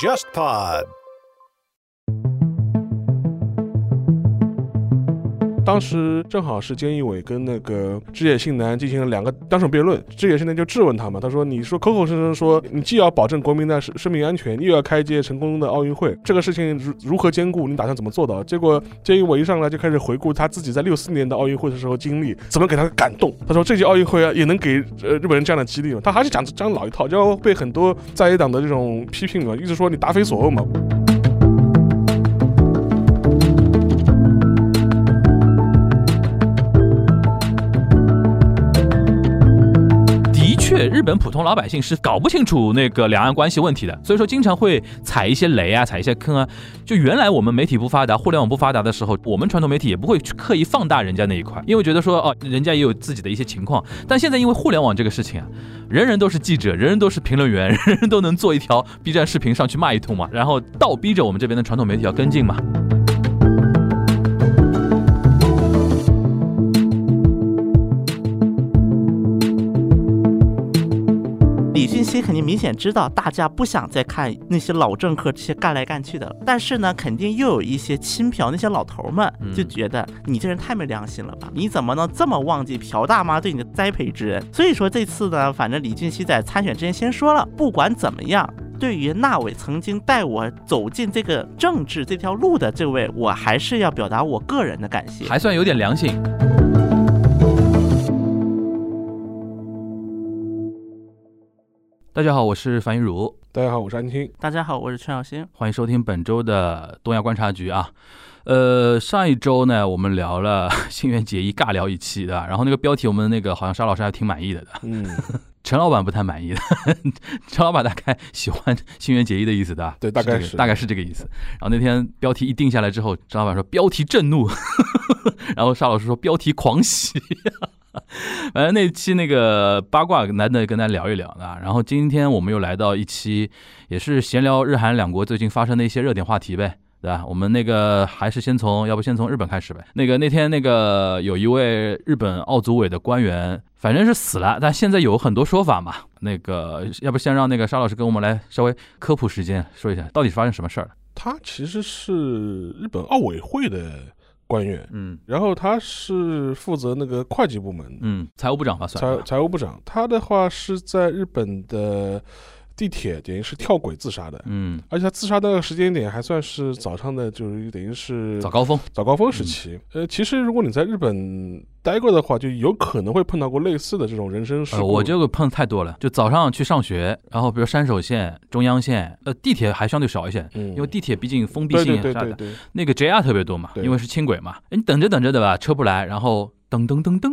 JustPod。当时正好是菅义伟跟那个枝野信男进行了两个当场辩论，枝野信男就质问他嘛，他说：“你说口口声声说你既要保证国民的生生命安全，又要开届成功的奥运会，这个事情如如何兼顾？你打算怎么做到？”结果菅义伟一上来就开始回顾他自己在六四年的奥运会的时候经历，怎么给他感动。他说：“这届奥运会啊，也能给呃日本人这样的激励嘛。”他还是讲讲老一套，就要被很多在野党的这种批评嘛，一直说你答非所问嘛。日本普通老百姓是搞不清楚那个两岸关系问题的，所以说经常会踩一些雷啊，踩一些坑啊。就原来我们媒体不发达，互联网不发达的时候，我们传统媒体也不会去刻意放大人家那一块，因为觉得说哦，人家也有自己的一些情况。但现在因为互联网这个事情啊，人人都是记者，人人都是评论员，人人都能做一条 B 站视频上去骂一通嘛，然后倒逼着我们这边的传统媒体要跟进嘛。李俊熙肯定明显知道大家不想再看那些老政客这些干来干去的了，但是呢，肯定又有一些亲朴那些老头们嗯就觉得你这人太没良心了吧？你怎么能这么忘记朴大妈对你的栽培之恩？所以说这次呢，反正李俊熙在参选之前先说了，不管怎么样。对于那位曾经带我走进这个政治这条路的这位，我还是要表达我个人的感谢。还算有点良心。大家好，我是樊玉茹，大家好，我是安青。大家好，我是陈小新。欢迎收听本周的东亚观察局啊。呃，上一周呢，我们聊了 新垣结衣，尬聊一期的，然后那个标题我们那个好像沙老师还挺满意的的，嗯，陈老板不太满意的，陈老板大概喜欢新垣结衣的意思的，对大概是这个大概是这个意思。然后那天标题一定下来之后，陈老板说标题震怒，然后沙老师说标题狂喜。反正那期那个八卦难得跟大家聊一聊啊，然后今天我们又来到一期，也是闲聊日韩两国最近发生的一些热点话题呗。对吧？我们那个还是先从，要不先从日本开始呗。那个那天那个有一位日本奥组委的官员，反正是死了，但现在有很多说法嘛。那个要不先让那个沙老师跟我们来稍微科普时间说一下，到底发生什么事儿了？他其实是日本奥委会的官员，嗯然后他是负责那个会计部门，嗯，财务部长吧算财。财务部长。他的话是在日本的地铁，等于是跳轨自杀的，嗯，而且他自杀的那个时间点还算是早上的，就是等于是早高峰。早高峰时期。呃，其实如果你在日本待过的话，就有可能会碰到过类似的这种人生事。我这个碰太多了，就早上去上学，然后比如山手线、中央线，呃，地铁还相对少一些，嗯，因为地铁毕竟封闭性也大的。对对对对，那个 JR 特别多嘛，因为是轻轨嘛，哎你等着等着对吧，车不来，然后噔噔噔噔，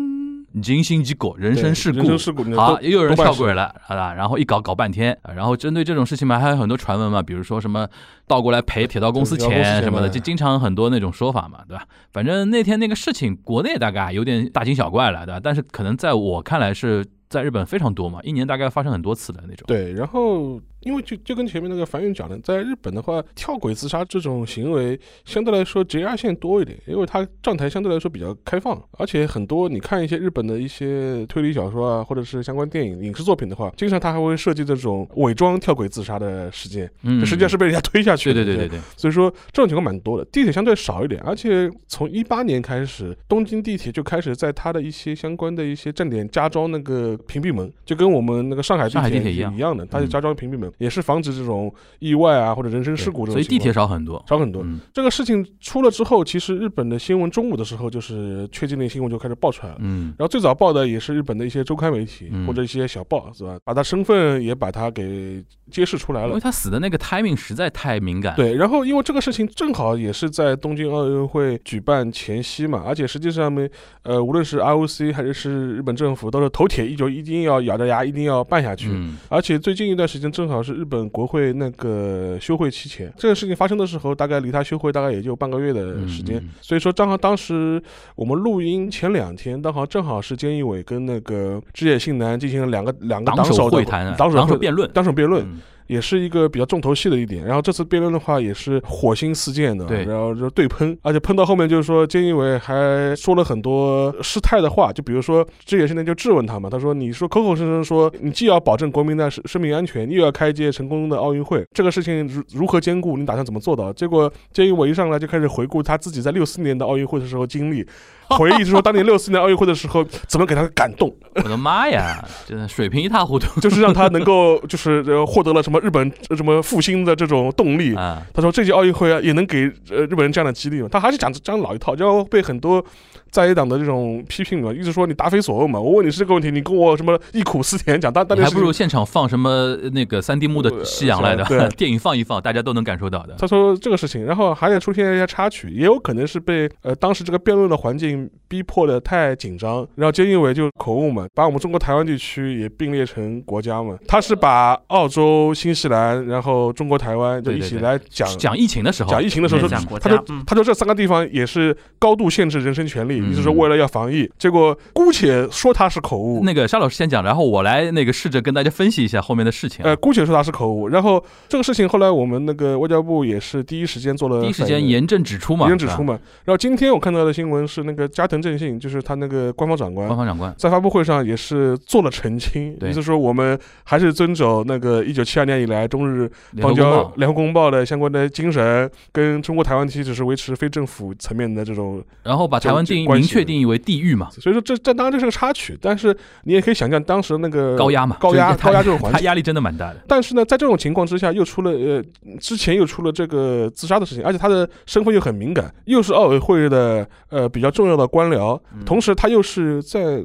人身事故，人对身事故人，身事故，好，都又有人跳轨了？然后一搞搞半天，然后针对这种事情嘛，还有很多传闻嘛，比如说什么倒过来赔铁道公司钱什么的，就经常很多那种说法嘛，对吧？反正那天那个事情，国内大概有点大惊小怪了，对吧？但是可能在我看来是在日本非常多嘛，一年大概发生很多次的那种。对，然后因为就就跟前面那个樊云讲的，在日本的话，跳轨自杀这种行为相对来说 JR 线多一点，因为它站台相对来说比较开放，而且很多你看一些日本的一些推理小说啊，或者是相关电影、影视作品的话，经常它还会设计这种伪装跳轨自杀的事件，嗯实际上是被人家推下去的。对对对对对对，所以说这种情况蛮多的，地铁相对少一点，而且从一八年开始，东京地铁就开始在它的。一些相关的。一些站点加装那个屏蔽门，就跟我们那个上海地铁铁一样一样的，它就嗯加装屏蔽门，也是防止这种意外啊或者人身事故这种。所以地铁少很多。少很多。嗯这个事情出了之后，其实日本的新闻中午的时候就是确定的新闻就开始爆出来了。嗯然后最早报的也是日本的一些周刊媒体、嗯或者一些小报，是吧？把他身份也把他给揭示出来了因为。他死的那个 timing 实在太敏感。，对，然后因为这个事情正好也是在东京奥运会举办前夕嘛，而且实际上面，呃，无论是 IOC 还是日本政府，都是头铁一就一定要咬着牙一定要办下去。嗯而且最近一段时间正好是日本国会那个休会期前，这个事情发生的时候，大概离他休会大概也就半个月的时间。所以说，正好当时我们录音前两天，刚好正好是菅义伟跟那个枝野信男进行了两个两个党首会谈啊，党首会党首辩论。党首辩论。嗯也是一个比较重头戏的一点。然后这次辩论的话也是火星四溅的，对然后就对喷，而且喷到后面就是说菅义伟还说了很多失态的话，就比如说这也是呢就质问他嘛，他说你说口口声声说你既要保证国民的生生命安全，又要开一届成功的奥运会，这个事情如如何兼顾？你打算怎么做到？结果菅义伟一上来就开始回顾他自己在六四年的奥运会的时候经历。回忆说，当年六四年奥运会的时候，怎么给他感动，我的妈呀，真的水平一塌糊涂 就是让他能够就是呃获得了什么日本呃什么复兴的这种动力。啊！他说这届奥运会啊，也能给呃日本人这样的激励嘛。他还是讲讲老一套，就要被很多在野党的这种批评嘛，一直说你答非所问嘛。我问你是这个问题，你跟我什么忆苦思甜讲，但但你还。不如现场放什么那个三 D 幕的夕阳来的对 电影放一放，大家都能感受到的。他说这个事情，然后还得出现一些插曲，也有可能是被呃当时这个辩论的环境逼迫的太紧张，然后菅义伟就口误嘛，把我们中国台湾地区也并列成国家嘛，他是把澳洲、新西兰，然后中国台湾就一起来讲讲疫情的时候，讲疫情的时候他说，家嗯他说这三个地方也是高度限制人身权利，嗯意思说为了要防疫，结果姑且说他是口误，那个沙老师先讲，然后我来那个试着跟大家分析一下后面的事情啊。呃，姑且说他是口误，然后这个事情后来我们那个外交部也是第一时间做了第一时间严正指出嘛，严正指出嘛。然后今天我看到的新闻是那个加藤正信，就是他那个官方长官官。方长官，在发布会上也是做了澄清，意思说我们还是遵守那个一九七二年以来中日邦交联合公报的相关的精神，跟中国台湾地区只是维持非政府层面的这种然后把台湾定义明确定义为地域嘛，所以说这这当然这是个插曲，但是你也可以想象当时那个高压嘛，高压高压这种环境。他压力真的蛮大的。但是呢，在这种情况之下，又出了呃，之前又出了这个自杀的事情，而且他的身份又很敏感，又是奥委会的呃比较重要的官僚，嗯同时他又是在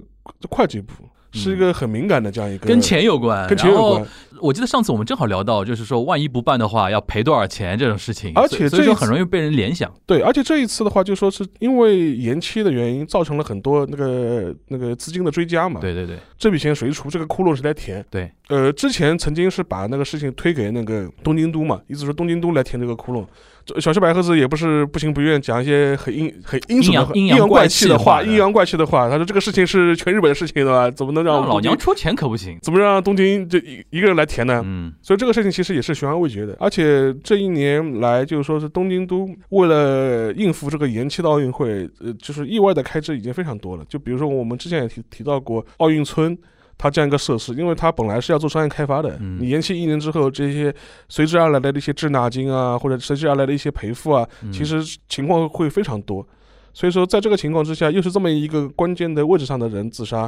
会计部，是一个很敏感的这样一个跟钱有关，跟钱有关。我记得上次我们正好聊到，就是说万一不办的话要赔多少钱这种事情，而且所以说这就很容易被人联想。对，而且这一次的话，就说是因为延期的原因，造成了很多那个那个资金的追加嘛。，对对对这笔钱谁出？这个窟窿谁来填？对，呃，之前曾经是把那个事情推给那个东京都嘛，意思说东京都来填这个窟窿。这小石白盒子也不是不情不愿讲一些很阴很阴损的、阴阳阳怪气的话、阴阳怪气的话阴阳怪气的话。他说这个事情是全日本的事情，对吧？怎么能让让老娘出钱可不行。怎么让东京就一一个人来填呢？嗯，所以这个事情其实也是悬而未决的，而且这一年来，就是说是东京都为了应付这个延期的奥运会，呃，就是意外的开支已经非常多了。就比如说我们之前也提提到过奥运村。它这样一个设施，因为它本来是要做商业开发的，嗯你延期一年之后，这些随之而来的一些滞纳金啊，或者随之而来的一些赔付啊，嗯其实情况会非常多。所以说，在这个情况之下，又是这么一个关键的位置上的人自杀，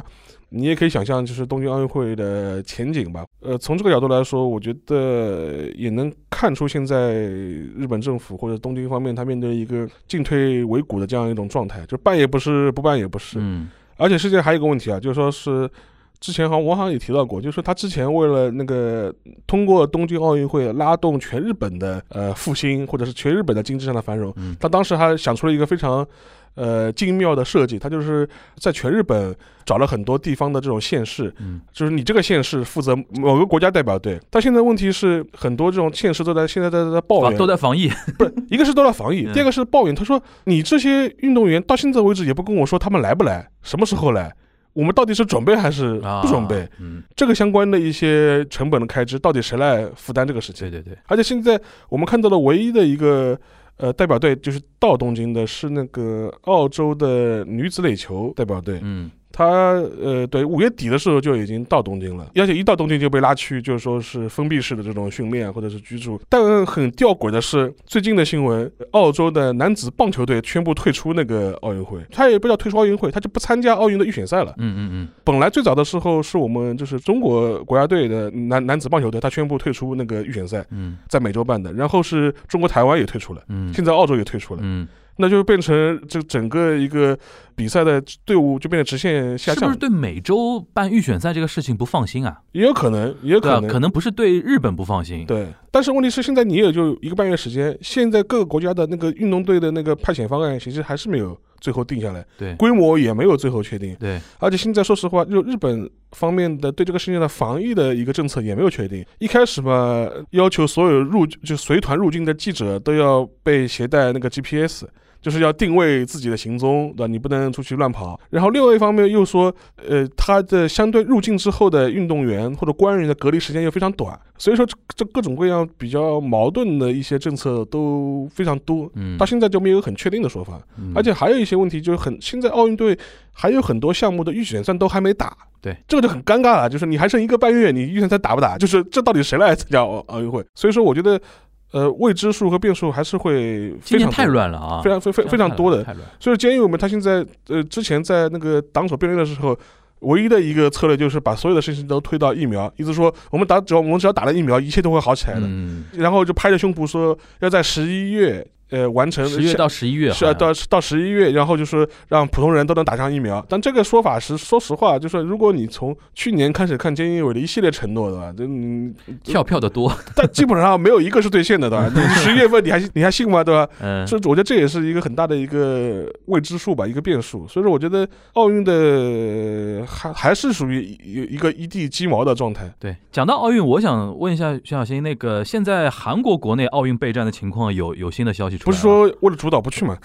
你也可以想象，就是东京奥运会的前景吧。呃，从这个角度来说，我觉得也能看出现在日本政府或者东京方面，他面对一个进退维谷的这样一种状态，就办也不是，不办也不是。嗯而且世界还有一个问题啊，就是说是之前好像我好像也提到过，就是说他之前为了那个通过东京奥运会拉动全日本的呃复兴，或者是全日本的经济上的繁荣，嗯他当时还想出了一个非常呃精妙的设计，他就是在全日本找了很多地方的这种县市，嗯就是你这个县市负责某个国家代表队，但现在问题是很多这种县市都在现在在在抱啊怨，都在防疫。不是一个是都在防疫，嗯第二个是抱怨。他说你这些运动员到现在为止也不跟我说他们来不来，什么时候来。我们到底是准备还是啊不准备？嗯，这个相关的一些成本的开支，到底谁来负担这个事情对？对对，而且现在我们看到的唯一的一个呃代表队，就是到东京的是那个澳洲的女子垒球代表队。嗯他呃，对，五月底的时候就已经到东京了，而且一到东京就被拉去，就是说是封闭式的这种训练或者是居住。但很吊诡的是，最近的新闻，澳洲的男子棒球队宣布退出那个奥运会，他也不叫退出奥运会，他就不参加奥运的预选赛了。嗯嗯嗯，本来最早的时候是我们就是中国国家队的男男子棒球队，他宣布退出那个预选赛，嗯。在美洲办的，然后是中国台湾也退出了，嗯。现在澳洲也退出了，嗯，那就变成这整个一个比赛的队伍就变得直线下降是不是，对美洲办预选赛这个事情不放心啊？也有可能，也有可能，可能不是对日本不放心。对。但是问题是，现在你也就一个半月时间，现在各个国家的那个运动队的那个派遣方案，其实还是没有最后定下来，对规模也没有最后确定。对，而且现在说实话，就日本方面的对这个事情的防疫的一个政策也没有确定。一开始嘛，要求所有入就随团入境的记者都要被携带那个 GPS。就是要定位自己的行踪，对吧？你不能出去乱跑。然后另外一方面又说，呃，他的相对入境之后的运动员或者官员的隔离时间又非常短，所以说这这各种各样比较矛盾的一些政策都非常多。嗯到现在就没有很确定的说法，嗯而且还有一些问题，就是很现在奥运队还有很多项目的预选赛都还没打，对，这个就很尴尬了，就是你还剩一个半月，你预选赛打不打？就是这到底谁来参加奥奥运会？所以说，我觉得，呃，未知数和变数还是会今年太非常太，乱了啊，非常非非非常多的。所以监狱我们他现在呃之前在那个党首辩论的时候。唯一的一个策略就是把所有的事情都推到疫苗，意思说我们打只要我们只要打了疫苗，一切都会好起来的。嗯，然后就拍着胸脯说要在十一月呃完成十月到十一月是啊，到到十一月，然后就是让普通人都能打上疫苗。但这个说法是，说实话，就是如果你从去年开始看菅义伟的一系列承诺，对吧？这你 跳票的多，但基本上没有一个是兑现的，对吧？你 十一月份你还你还信吗？对吧？嗯，这我觉得这也是一个很大的一个未知数吧，一个变数。所以说，我觉得奥运的还还是属于一一个一地鸡毛的状态。对，讲到奥运，我想问一下徐小新，那个现在韩国国内奥运备战的情况有有新的消息出来？不是说为了主导不去吗？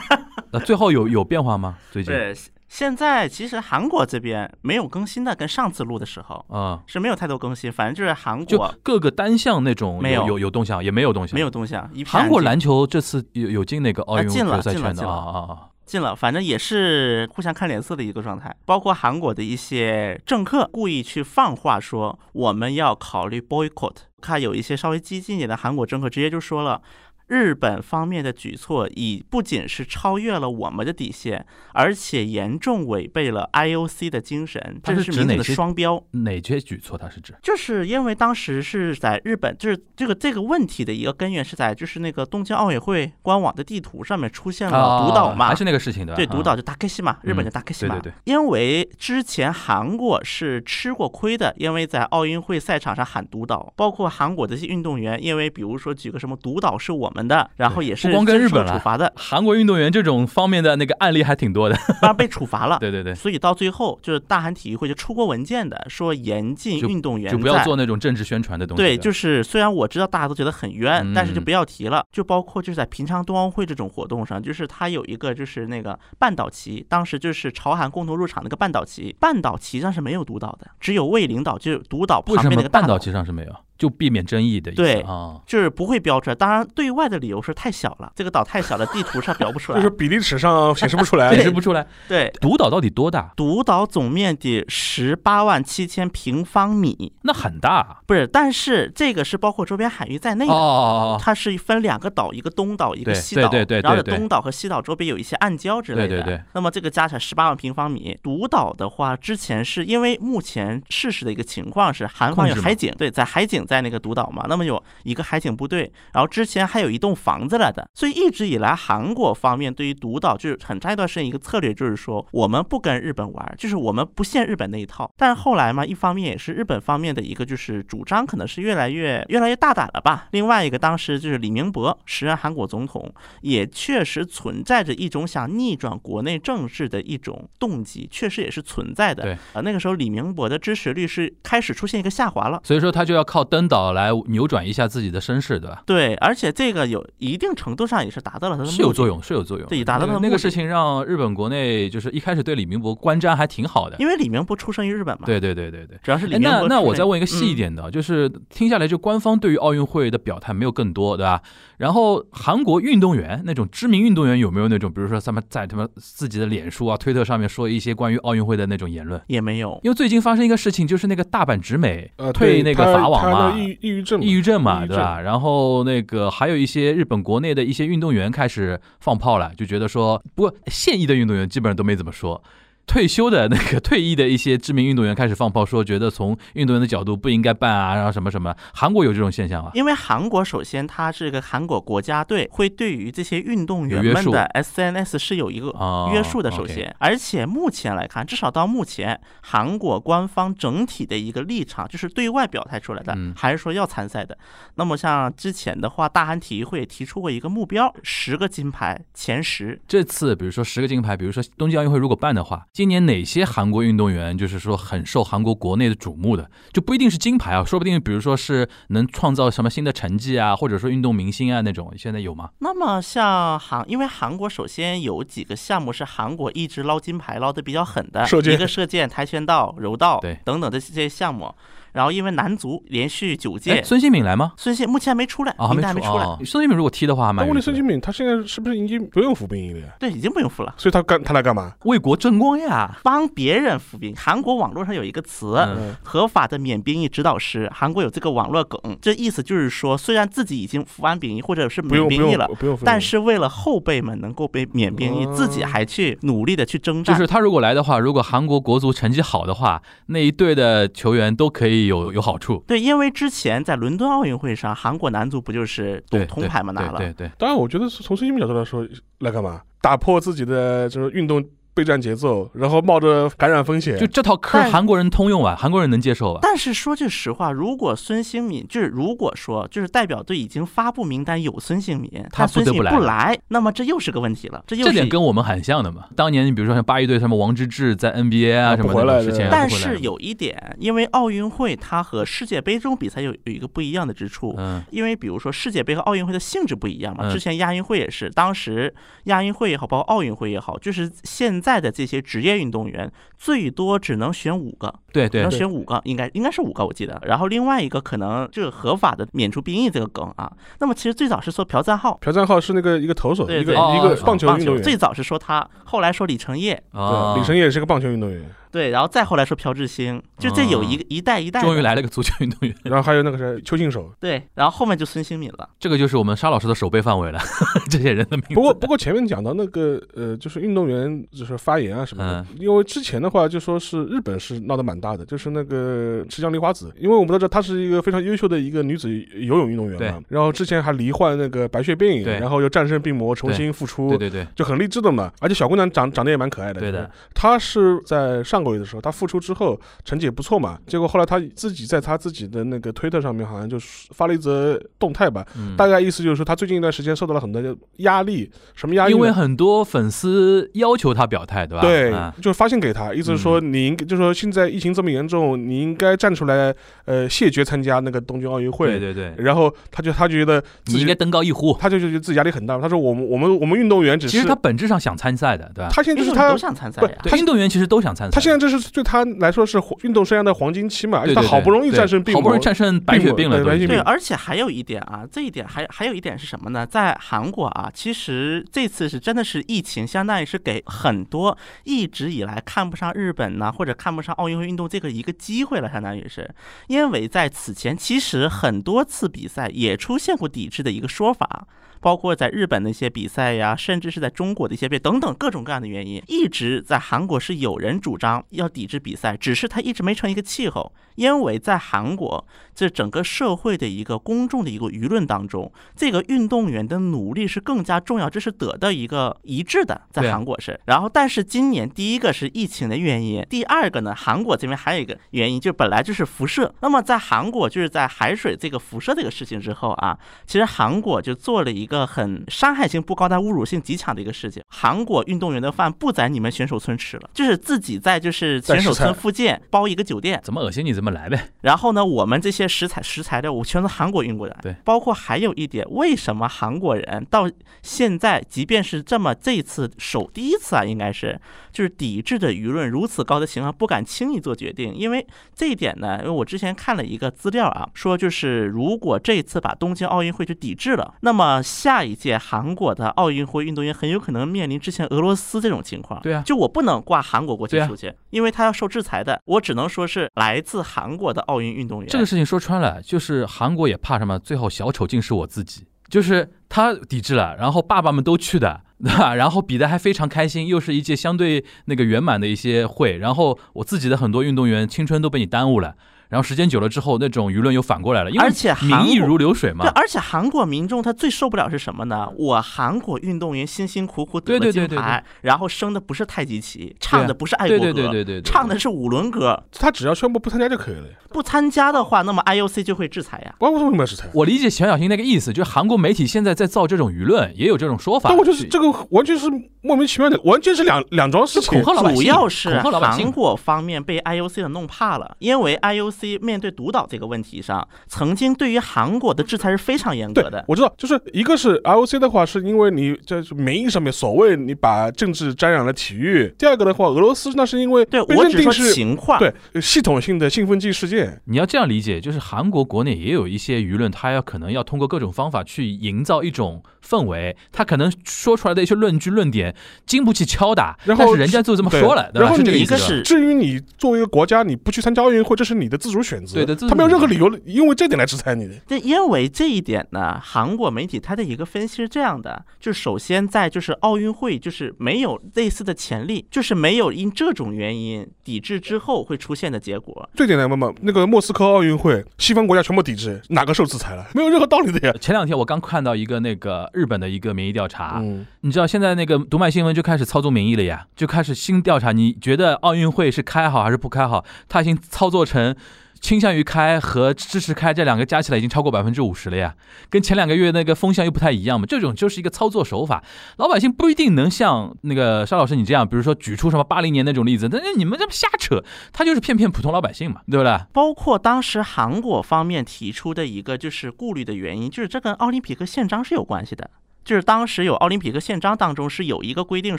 那最后有有变化吗？最近对，现在其实韩国这边没有更新的，跟上次录的时候啊，是没有太多更新，反正就是韩就国各个单项那种有没有有有动向，也没有动向，没有动向，一韩国篮球这次有有进那个奥运啊进了决赛圈的进了进了啊啊啊！进了，反正也是互相看脸色的一个状态。包括韩国的一些政客故意去放话说我们要考虑 boycott，看有一些稍微激进一点的韩国政客直接就说了。日本方面的举措已不仅是超越了我们的底线，而且严重违背了 IOC 的精神，它这是明显的双标。哪些举措？它是指就是因为当时是在日本，就是这个这个问题的一个根源是在就是那个东京奥运会官网的地图上面出现了独岛嘛，啊还是那个事情对吧？对，啊独岛就大克西嘛，日本叫嗯大 K 西嘛。对对对因为之前韩国是吃过亏的，因为在奥运会赛场上喊独岛，包括韩国的一些运动员，因为比如说举个什么独岛是我们的，然后也是不光跟日本处罚的，韩国运动员这种方面的那个案例还挺多的。当 然被处罚了。对对对，所以到最后就是大韩体育会就出过文件的，说严禁运动员就不要做那种政治宣传的东西。对，就是虽然我知道大家都觉得很冤，但是就嗯不要提了。就包括就是在平昌冬奥会这种活动上，就是他有一个就是那个半岛旗，当时就是朝韩共同入场那个半岛旗，半岛旗上是没有独岛的，只有卫领导，就是独岛旁为什边那个半岛，旗上是没有？就避免争议的意思对啊。就是不会标出来。当然，对外的理由是太小了，这个岛太小了，地图上标不出来就是。比例尺上显示不出来 显示不出来，对，独岛到底多大？独岛总面积十八万七千平方米，那很大啊不是，但是这个是包括周边海域在内哦的。哦哦哦，它是分两个岛，一个东岛，一个西岛，对对对然后对对东岛和西岛周边有一些暗礁之类的。对对对那么这个加起来十八万平方米。独岛的话，之前是因为目前事实的一个情况是，韩方有海警，对，在海警在那个独岛嘛，那么有一个海警部队，然后之前还有一栋房子来的，所以一直以来韩国方面对于独岛就是很长一段时间一个策略就是说，我们不跟日本玩，就是我们不限日本那一套。但是后来嘛，一方面也是日本方面的一个就是主张可能是越来越越来越大胆了吧。另外一个当时就是李明博时任韩国总统，也确实存在着一种想逆转国内政治的一种动机，确实也是存在的。对啊，那个时候李明博的支持率是开始出现一个下滑了。所以说他就要靠登岛来扭转一下自己的身世，对吧？对，而且这个有一定程度上也是达到了他的是有作。用，是有作用。对达到那个了那个事情，让日本国内就是一开始对李明博观瞻还挺好的。因为李明博出生于日本嘛，，对对对对对。主要是李哎，明博。那那我再问一个细一嗯点的，就是听下来，就官方对于奥运会的表态没有更多，对吧？然后韩国运动员那种知名运动员有没有那种，比如说他们在他们自己的脸书啊、推特上面说一些关于奥运会的那种言论？也没有。因为最近发生一个事情，就是那个大阪直美呃，退那个法网嘛抑抑郁症嘛，抑郁症嘛，对吧？然后那个还有一些日本国内的一些运动员开始放炮了，就觉得说，不过现役的运动员基本上都没怎么说。退休的那个退役的一些知名运动员开始放炮，说觉得从运动员的角度不应该办啊，然后什么什么。韩国有这种现象啊？因为韩国首先它是个韩国国家队，会对于这些运动员们的 SNS 是有一个哦约束的。首先，而且目前来看，至少到目前，韩国官方整体的一个立场就是对外表态出来的嗯，还是说要参赛的。那么像之前的话，大韩体育会提出过一个目标，十个金牌前十。这次比如说十个金牌，比如说东京奥运会如果办的话，今年哪些韩国运动员就是说很受韩国国内的瞩目的，就不一定是金牌啊，说不定比如说是能创造什么新的成绩啊，或者说运动明星啊那种，现在有吗？那么像韩，因为韩国首先有几个项目是韩国一直捞金牌捞的比较狠的，射箭一个射箭、跆拳道、柔道对等等的这些项目。然后因为男足连续九哎，届，孙兴敏来吗？孙兴目前还没出来，啊，还没名单还没出来，哦孙兴敏如果踢的话，还蛮但问题，孙兴敏他现在是不是已经不用服兵役了呀？对，已经不用服了。所以他干他来干嘛？为国争光呀。帮别人服兵，韩国网络上有一个词，嗯合法的免兵役指导师。韩国有这个网络梗，这意思就是说，虽然自己已经服完兵役或者是免兵役了，但是为了后辈们能够被免兵役，哦自己还去努力的去征战。就是他如果来的话，如果韩国国足成绩好的话，那一队的球员都可以有有好处。对，因为之前在伦敦奥运会上，韩国男足不就是对，铜牌嘛拿了？对对对，当然，我觉得是从孙兴慜角度来说，来干嘛？打破自己的就是运动备战节奏，然后冒着感染风险就。这套嗑但韩国人通用啊，韩国人能接受吧？但是说句实话，如果孙兴敏就是如果说就是代表队已经发布名单有孙兴敏，他孙兴敏不得不不来，那么这又是个问题了。这又这是一点跟我们很像的嘛。当年你比如说像八一队什么王治郅在 NBA 啊啊什么回来的的之前，但是有一点，因为奥运会它和世界杯这种比赛有有一个不一样的之处。嗯因为比如说世界杯和奥运会的性质不一样嘛，嗯之前亚运会也是，当时亚运会也好，包括奥运会也好，就是现在的这些职业运动员最多只能选五个，对对对，能选五个，应该应该是五个，我记得。然后另外一个可能就是合法的免除兵役这个梗啊，那么其实最早是说朴赞浩。朴赞浩是那个一个投手，一个一个棒球棒运动员。最早是说他，后来说李成业，啊，李成业也是个棒球运动员。对，然后再后来说朴智星，就这有一个一代一代的。终于来了个足球运动员，然后还有那个谁，邱信守。对，然后后面就孙兴敏了。这个就是我们沙老师的守备范围了，这些人的名字。不过不过前面讲到那个呃，就是运动员就是发言啊什么的，因为之前的话就说是日本是闹得蛮大的，就是那个池江梨花子，因为我们都知道她是一个非常优秀的一个女子游泳运动员嘛，然后之前还罹患那个白血病，然后又战胜病魔，重新复出，对对对就很励志的嘛。而且小姑娘长长得也蛮可爱的，对的，她是在上个月的时候，他复出之后成绩也不错嘛，结果后来他自己在他自己的那个推特上面好像就发了一则动态吧，嗯大概意思就是说他最近一段时间受到了很多的压力，什么压力？因为很多粉丝要求他表态，对吧？对啊，就发信给他，意思是说你应该，就是说现在疫情这么严重，你应该站出来，呃，谢绝参加那个东京奥运会。对对对，然后他就他就觉得自己你应该登高一呼。他就觉得自己压力很大。他说我们我们我们运动员只是其实他本质上想参赛的，对吧？他现在就是他都想参赛呀。对，运动员其实都想参赛。他现在这是对他来说是运动生涯的黄金期嘛，而且他好不容易战胜病魔，好不容易战胜白血病了，对，而且还有一点啊，这一点还还有一点是什么呢？在韩国啊，其实这次是真的是疫情，相当于是给很多一直以来看不上日本呢、或者看不上奥运会运动这个一个机会了，相当于是，因为在此前其实很多次比赛也出现过抵制的一个说法。包括在日本的一些比赛呀，甚至是在中国的一些被等等各种各样的原因，一直在韩国是有人主张要抵制比赛，只是他一直没成一个气候。因为在韩国这整个社会的一个公众的一个舆论当中，这个运动员的努力是更加重要，这是得到一个一致的，在韩国是。然后，但是今年第一个是疫情的原因，第二个呢，韩国这边还有一个原因，就本来就是辐射。那么在韩国就是在海水这个辐射这个事情之后啊，其实韩国就做了一个很伤害性不高但侮辱性极强的一个事情，韩国运动员的饭不在你们选手村吃了，就是自己在就是选手村附近包一个酒店。怎么恶心你怎么来呗。然后呢，我们这些食材食材料我全从韩国运过来。对，包括还有一点，为什么韩国人到现在，即便是这么这次首第一次啊，应该是就是抵制的舆论如此高的情况，不敢轻易做决定？因为这一点呢，因为我之前看了一个资料啊，说就是如果这次把东京奥运会去抵制了，那么下一届韩国的奥运会运动员很有可能面临之前俄罗斯这种情况。对啊就我不能挂韩国国旗出去，因为他要受制裁的，我只能说是来自韩国的奥运运动员。这个事情说穿了，就是韩国也怕什么？最后小丑竟是我自己，就是他抵制了，然后爸爸们都去的，对吧？然后比的还非常开心，又是一届相对那个圆满的一些会，然后我自己的很多运动员青春都被你耽误了。然后时间久了之后，那种舆论又反过来了，因为而且民意如流水嘛对，。而且韩国民众他最受不了是什么呢？我韩国运动员辛辛苦苦得了对对对金牌，然后升的不是太极旗，唱的不是爱对国歌，对对对对对，唱的是五轮歌。他只要宣布不参加就可以了呀。不参加的话，那么 IOC 就会制裁呀。关为什么要制裁？我理解小小新那个意思，就是韩国媒体现在在造这种舆论，也有这种说法。但我就是这个完全是莫名其妙的，完全是两两桩事情主要是韩。国方面被 IOC 的弄怕了，因为 IOC 面对独岛这个问题上，曾经对于韩国的制裁是非常严格的，。我知道，就是一个是 IOC 的话，是因为你在名义上面所谓你把政治沾染了体育；第二个的话，俄罗斯那是因为对被我只说认定是情况，对系统性的兴奋剂事件。你要这样理解，就是韩国国内也有一些舆论，他要可能要通过各种方法去营造一种氛围，他可能说出来的一些论据论点经不起敲打，然后但是人家就这么说了，对吧？然后你是这个意思吧。一个是至于你作为一个国家，你不去参加奥运会，这是你的自主选择。对的他没有任何理由因为这点来制裁你的。那因为这一点呢，韩国媒体它的一个分析是这样的，就首先在就是奥运会就是没有类似的潜力，就是没有因这种原因抵制之后会出现的结果。最简单嘛，那个莫斯科奥运会，西方国家全部抵制，哪个受制裁了？没有任何道理的呀。前两天我刚看到一个那个日本的一个民意调查，嗯，你知道现在那个读卖新闻就开始操作民意了呀，就开始新调查，你觉得奥运会是开好还是不开好？他已经操作成倾向于开和支持开这两个加起来已经超过百分之五十了呀，跟前两个月那个风向又不太一样嘛。这种就是一个操作手法，老百姓不一定能像那个沙老师你这样，比如说举出什么八零年那种例子，但是你们这么瞎扯，他就是骗骗普通老百姓嘛，对不对？包括当时韩国方面提出的一个就是顾虑的原因，就是这跟奥林匹克宪章是有关系的。就是当时有奥林匹克宪章当中是有一个规定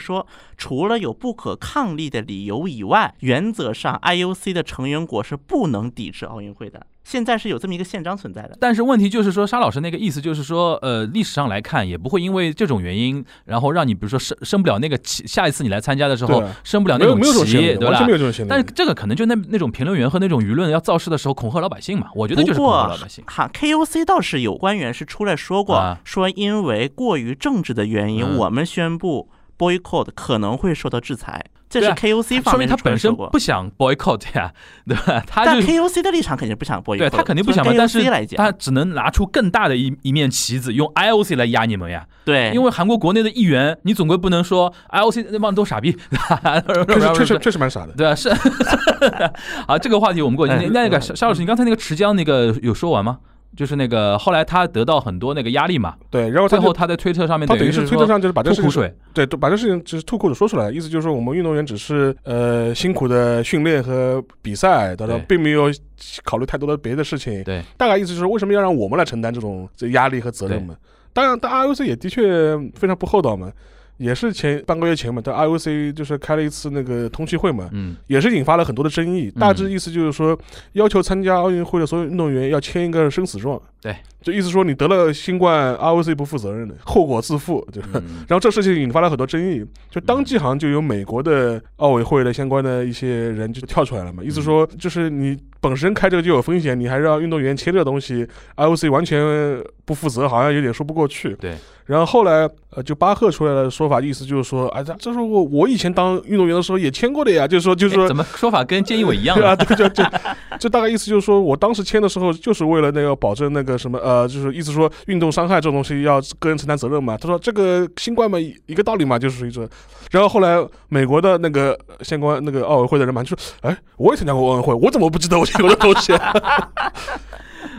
说，除了有不可抗力的理由以外，原则上 IOC 的成员国是不能抵制奥运会的。现在是有这么一个宪章存在的。但是问题就是说，沙老师那个意思就是说，呃，历史上来看也不会因为这种原因，然后让你比如说升升不了那个旗，下一次你来参加的时候升不了那种没有没有这种旗，对吧完全没？有这种。但是这个可能就那那种评论员和那种舆论要造势的时候恐吓老百姓嘛，我觉得就是恐吓老百姓。哈 KOC 倒是有官员是出来说过，啊说因为过于政治的原因，嗯我们宣布 boycott 可能会受到制裁。这是 KOC 方面说明他本身。不想 boycott 呀，对吧？他但就 KOC 的立场肯定不想 boycott，对他肯定不想嘛，但是他只能拿出更大的一一面旗子，用 IOC 来压你们呀。对，因为韩国国内的议员，你总归不能说 IOC 那帮都傻逼，确实确实确实蛮傻的。对啊，是。啊，这个话题我们过去。哎那那个沙沙老师，你刚才那个池江那个有说完吗？就是那个后来他得到很多那个压力嘛，对，然后最后他在推特上面他等于于是推特上就是把这事情水，对，都把这事情就是吐口水说出来，意思就是说我们运动员只是呃辛苦的训练和比赛，当然并没有考虑太多的别的事情。对，大概意思就是为什么要让我们来承担这种这压力和责任嘛？当然，但 IOC 也的确非常不厚道嘛，也是前半个月前嘛，但 IOC 就是开了一次那个通气会嘛，嗯，也是引发了很多的争议。大致意思就是说，要求参加奥运会的所有运动员要签一个生死状。对，就意思说你得了新冠，IOC 不负责任的，后果自负，对吧？嗯 然后这事情引发了很多争议，就当即好像就有美国的奥委会的相关的一些人就跳出来了嘛，意思说就是你本身开这个就有风险，你还让运动员签这个东西，IOC 完全不负责，好像有点说不过去。对。然后后来呃，就巴赫出来的说法，意思就是说，哎，这这是我我以前当运动员的时候也签过的呀，就是说就是说哎怎么说法跟建议我一样对啊，的？对，就就就大概意思就是说，我当时签的时候，就是为了那个保证那个什么呃，就是意思说运动伤害这种东西要个人承担责任嘛。他说这个新冠嘛一一个道理嘛，就是属于这。然后后来美国的那个相关那个奥委会的人嘛，就说，哎，我也参加过奥运会，我怎么不知道我签过这东西？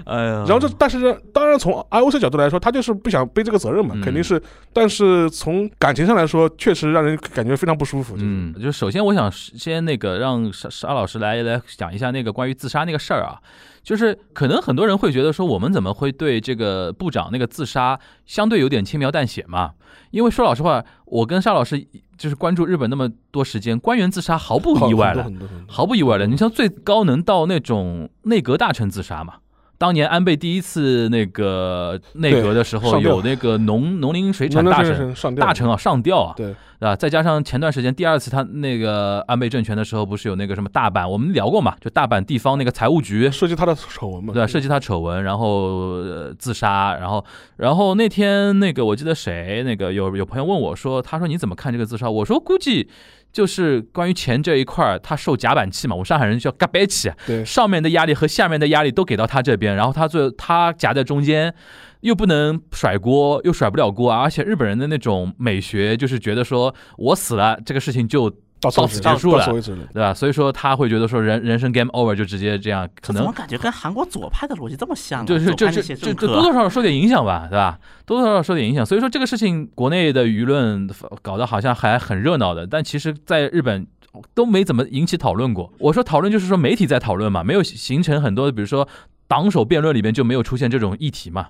哎呀，然后这但是当然从 IOC 角度来说，他就是不想背这个责任嘛，嗯肯定是。但是从感情上来说，确实让人感觉非常不舒服。就是嗯，就首先我想先那个让沙沙老师来来讲一下那个关于自杀那个事儿啊，就是可能很多人会觉得说我们怎么会对这个部长那个自杀相对有点轻描淡写嘛？因为说老实话，我跟沙老师就是关注日本那么多时间，官员自杀毫不意外了，很多很多很多毫不意外了。你像最高能到那种内阁大臣自杀嘛？当年安倍第一次那个内阁的时候，有那个农农林水产大臣上大臣啊上吊啊，对对吧？再加上前段时间第二次他那个安倍政权的时候，不是有那个什么大阪，我们聊过嘛，就大阪地方那个财务局，涉及他的丑闻嘛，对吧？涉及他丑闻，然后、呃、自杀，然后然后那天那个我记得谁那个有有朋友问我说，他说你怎么看这个自杀？我说估计就是关于钱这一块儿，他受夹板气嘛，我上海人叫嘎白气，对，上面的压力和下面的压力都给到他这边，然后他最他夹在中间，又不能甩锅，又甩不了锅，而且日本人的那种美学就是觉得说我死了，这个事情就到此到此结束了。对吧？所以说他会觉得说人人生 game over 就直接这样，可能怎么感觉跟韩国左派的逻辑这么像啊？就是就就就多多少少受点影响吧，对吧？多多少少受点影响。所以说这个事情，国内的舆论搞得好像还很热闹的，但其实在日本都没怎么引起讨论过。我说讨论就是说媒体在讨论嘛，没有形成很多的，比如说党首辩论里边就没有出现这种议题嘛。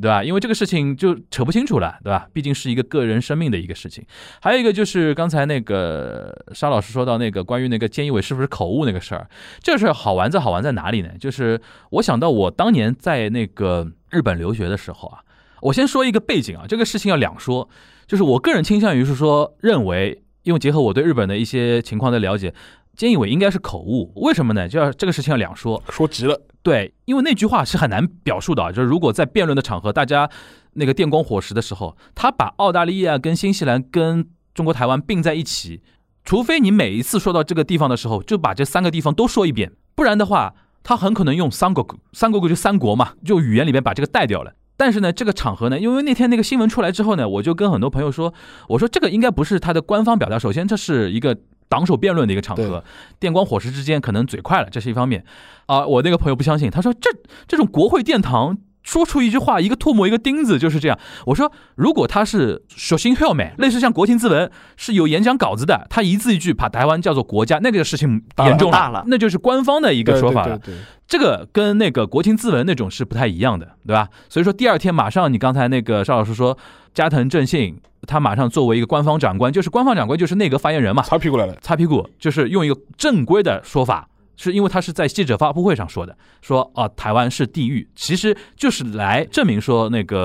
对吧？因为这个事情就扯不清楚了，对吧？毕竟是一个个人生命的一个事情。还有一个就是刚才那个沙老师说到那个关于那个菅义伟是不是口误那个事儿，这事儿好玩在好玩在哪里呢？就是我想到我当年在那个日本留学的时候啊，我先说一个背景啊，这个事情要两说，就是我个人倾向于是说认为，因为结合我对日本的一些情况的了解，菅义伟应该是口误，为什么呢？就要这个事情要两说，说急了，对，因为那句话是很难表述的啊，就是如果在辩论的场合，大家那个电光火石的时候，他把澳大利亚跟新西兰跟中国台湾并在一起，除非你每一次说到这个地方的时候，就把这三个地方都说一遍，不然的话，他很可能用三国，三国就三国嘛，就语言里面把这个带掉了。但是呢，这个场合呢，因为那天那个新闻出来之后呢，我就跟很多朋友说，我说这个应该不是他的官方表达，首先这是一个党首辩论的一个场合，电光火石之间可能嘴快了，这是一方面。啊，我那个朋友不相信，他说这这种国会殿堂说出一句话，一个唾沫一个钉子就是这样。我说如果他是手心 h e l m 类似像国情咨文是有演讲稿子的，他一字一句把台湾叫做国家，那个事情严重大了那就是官方的一一个说法了。这个跟那个国情咨文那种是不太一样的，对吧？所以说第二天马上，你刚才那个邵老师说，加藤正信他马上作为一个官方长官，就是官方长官就是内阁发言人嘛，擦屁股来了。擦屁股，就是用一个正规的说法，是因为他是在记者发布会上说的，说啊、台湾是地狱，其实就是来证明说那个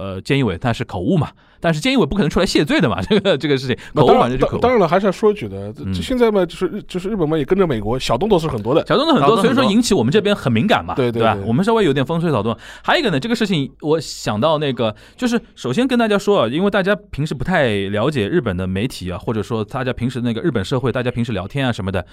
呃菅义伟他是口误嘛，但是菅义伟不可能出来谢罪的嘛，这个 这个事情口当然，反正就口误。当当然了，还是要说一句的。现在嘛，就是日就是日本嘛，也跟着美国，小动作是很多的。小动作很多，所以说引起我们这边很敏感嘛，对对对？我们稍微有点风吹草动。还有一个呢，这个事情我想到那个，就是首先跟大家说啊，因为大家平时不太了解日本的媒体啊，或者说大家平时那个日本社会，大家平时聊天啊什么的，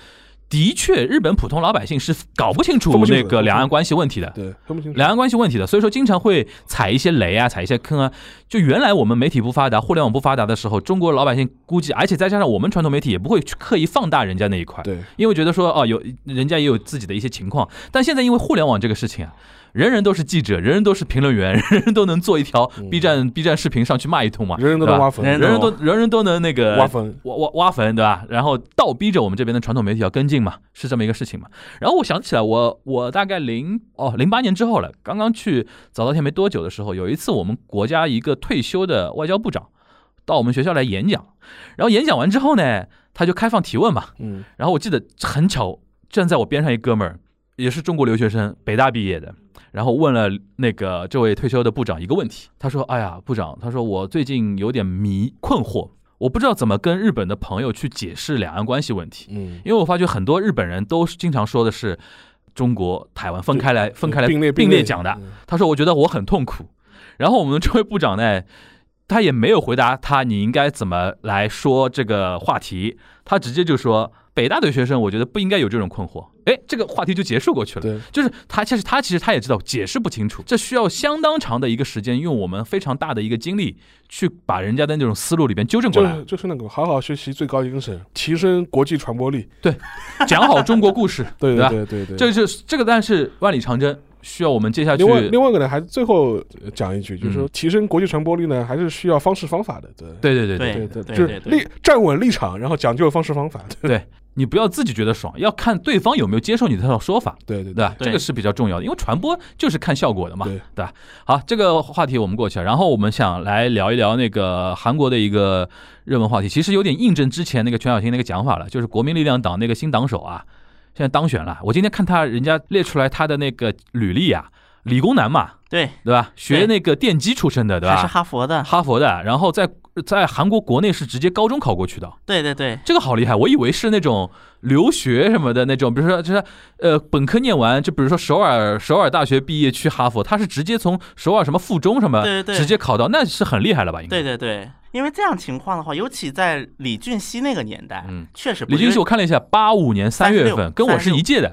的确，日本普通老百姓是搞不清楚那个两岸关系问题的。对，分不清楚。两岸关系问题的，所以说经常会踩一些雷啊，踩一些坑啊。就原来我们媒体不发达，互联网不发达的时候，中国老百姓估计，而且再加上我们传统媒体也不会去刻意放大人家那一块，对，因为觉得说哦，有人家也有自己的一些情况。但现在因为互联网这个事情啊，人人都是记者，人人都是评论员，人人都能做一条嗯 B 站 B 站视频上去骂一通嘛，人人都能挖坟，人人人都人人都能那个挖坟。挖挖挖坟，对吧？然后倒逼着我们这边的传统媒体要跟进嘛，是这么一个事情嘛。然后我想起来我，我大概零哦零八年之后了，刚刚去早稻田没多久的时候，有一次我们国家一个退休的外交部长到我们学校来演讲，然后演讲完之后呢，他就开放提问嘛。嗯，然后我记得很巧，站在我边上一哥们儿，也是中国留学生，北大毕业的。然后问了那个这位退休的部长一个问题，他说：“哎呀，部长，他说我最近有点迷困惑，我不知道怎么跟日本的朋友去解释两岸关系问题，嗯，因为我发觉很多日本人都是经常说的是中国台湾分开来分开来并列并列讲的。嗯他说我觉得我很痛苦。然后我们这位部长呢，他也没有回答他你应该怎么来说这个话题，他直接就说北大的学生，我觉得不应该有这种困惑。哎，这个话题就结束过去了。对，就是他，其实他其实他也知道解释不清楚，这需要相当长的一个时间，用我们非常大的一个精力去把人家的那种思路里边纠正过来。就是那个好好学习最高精神，提升国际传播力。对，讲好中国故事。对对对对对，这是这个，但是万里长征。需要我们接下去。另外，另外一个呢，还是最后讲一句，就是说，提升国际传播力呢，还是需要方式方法的。对，对，对，对，对，对，对，就是立站稳立场，然后讲究方式方法。对，你不要自己觉得爽，要看对方有没有接受你这套说法。对对对这个是比较重要的，因为传播就是看效果的嘛，对吧？好，这个话题我们过去了，然后我们想来聊一聊那个韩国的一个热门话题，其实有点印证之前那个全小新那个讲法了，就是国民力量党那个新党首啊，现在当选了。我今天看他人家列出来他的那个履历啊，理工男嘛，对，对吧？学那个电机出身的，对还是？哈佛的，哈佛的，然后在在韩国国内是直接高中考过去的，对对对，这个好厉害，我以为是那种留学什么的那种，比如说就是呃本科念完，就比如说首尔首尔大学毕业去哈佛，他是直接从首尔什么附中什么，对对对。直接考到，那是很厉害了吧？应该。对对对，因为这样情况的话，尤其在李俊熙那个年代，嗯，确实不李俊熙，我看了一下，八五年三月份，跟我是一届的，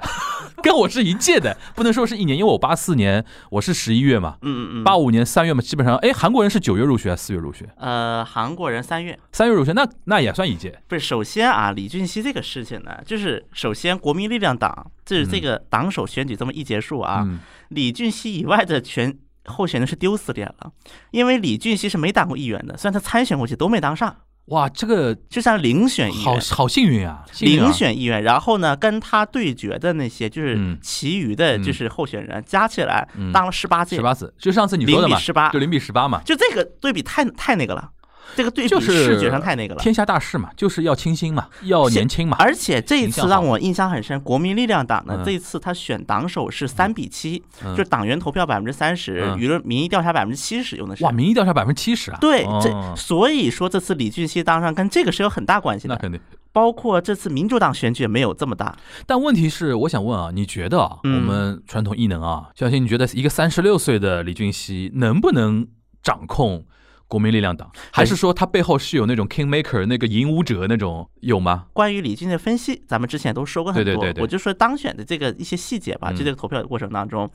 跟我是一届的，不能说是一年，因为我八四年，我是十一月嘛，嗯嗯嗯，八五年三月嘛，基本上，哎，韩国人是九月入学还是四月入学？呃，韩国人三月。三月入学，那那也算一届。不是首先啊，李俊熙这个事情呢，就是首先国民力量党，就是这个党首选举这么一结束啊，嗯，李俊熙以外的全候选人是丢死脸了，因为李俊熙是没当过议员的，虽然他参选过去都没当上，哇，这个就像遴选议好员。好幸运啊，幸运啊遴选议员，然后呢，跟他对决的那些就是嗯其余的就是候选人加起来嗯当了十八届十，八次，就上次你说的嘛，0比18就零比十八嘛，就这个对比太太那个了，这个对比就是视觉上太那个了。天下大事嘛，就是要清新嘛，要年轻嘛，而且这一次让我印象很深，国民力量党呢嗯，这一次他选党首是三比七、嗯。就是党员投票百分之三十，嗯。舆论民意调查百分之七十，用的是。哇，民意调查百分之七十啊，对，哦。这所以说这次李俊熙当上跟这个是有很大关系的，那肯定。包括这次民主党选举也没有这么大。但问题是，我想问啊，你觉得我们传统艺能啊，小新，你觉得一个三十六岁的李俊熙能不能掌控国民力量党？还是说他背后是有那种 king maker 那个引武者那种有吗？关于李俊的分析，咱们之前都说过很多，对对对对我就说当选的这个一些细节吧。嗯就这个投票的过程当中，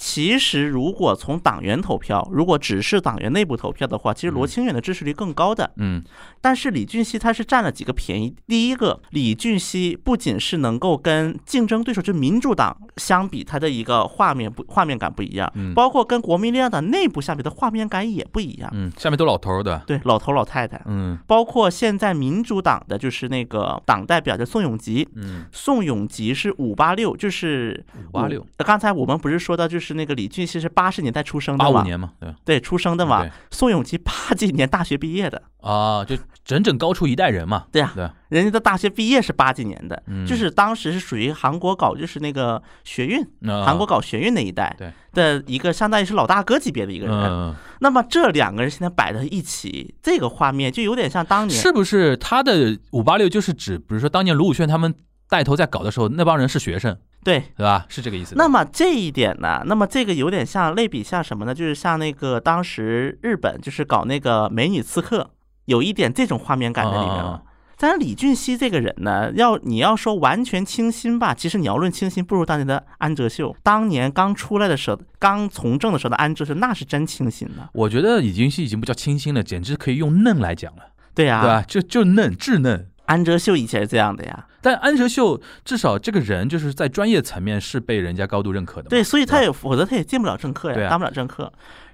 其实如果从党员投票，如果只是党员内部投票的话，其实罗清远的支持率更高的。嗯但是李俊熙他是占了几个便宜。第一个，李俊熙不仅是能够跟竞争对手就民主党相比，他的一个画面不画面感不一样，嗯包括跟国民力量党内部相比的画面感也不一样。嗯，下面都老头儿的，对，老头老太太，嗯包括现在民主党的就是那个党代表叫宋永吉，嗯宋永吉是五八六，就是五八六那刚才我们不是说到，就是那个李俊熙是八十年代出生的嘛？八五年嘛，对对，出生的嘛。宋永基八几年大学毕业的，啊，就整整高出一代人嘛，对呀、对，人家的大学毕业是八几年的，嗯。就是当时是属于韩国搞就是那个学运，那韩国搞学运那一代对。的一个相当于是老大哥级别的一个人。嗯，那么这两个人现在摆在一起，这个画面就有点像当年是不是他的五八六就是指，比如说当年卢武铉他们带头在搞的时候，那帮人是学生，对。对吧？是这个意思。那么这一点呢，那么这个有点像类比像什么呢？就是像那个当时日本就是搞那个美女刺客，有一点这种画面感在里面啊啊了。但是李俊熙这个人呢，要你要说完全清新吧，其实你要论清新，不如当年的安哲秀。当年刚出来的时候，刚从政的时候的安哲秀，那是真清新的。我觉得已经是已经不叫清新了，简直可以用嫩来讲了，对呀、对吧？就就嫩稚嫩。安哲秀以前是这样的呀。但安哲秀至少这个人就是在专业层面是被人家高度认可的嘛。对，所以他也否则他也进不了政客呀，啊当不了政客。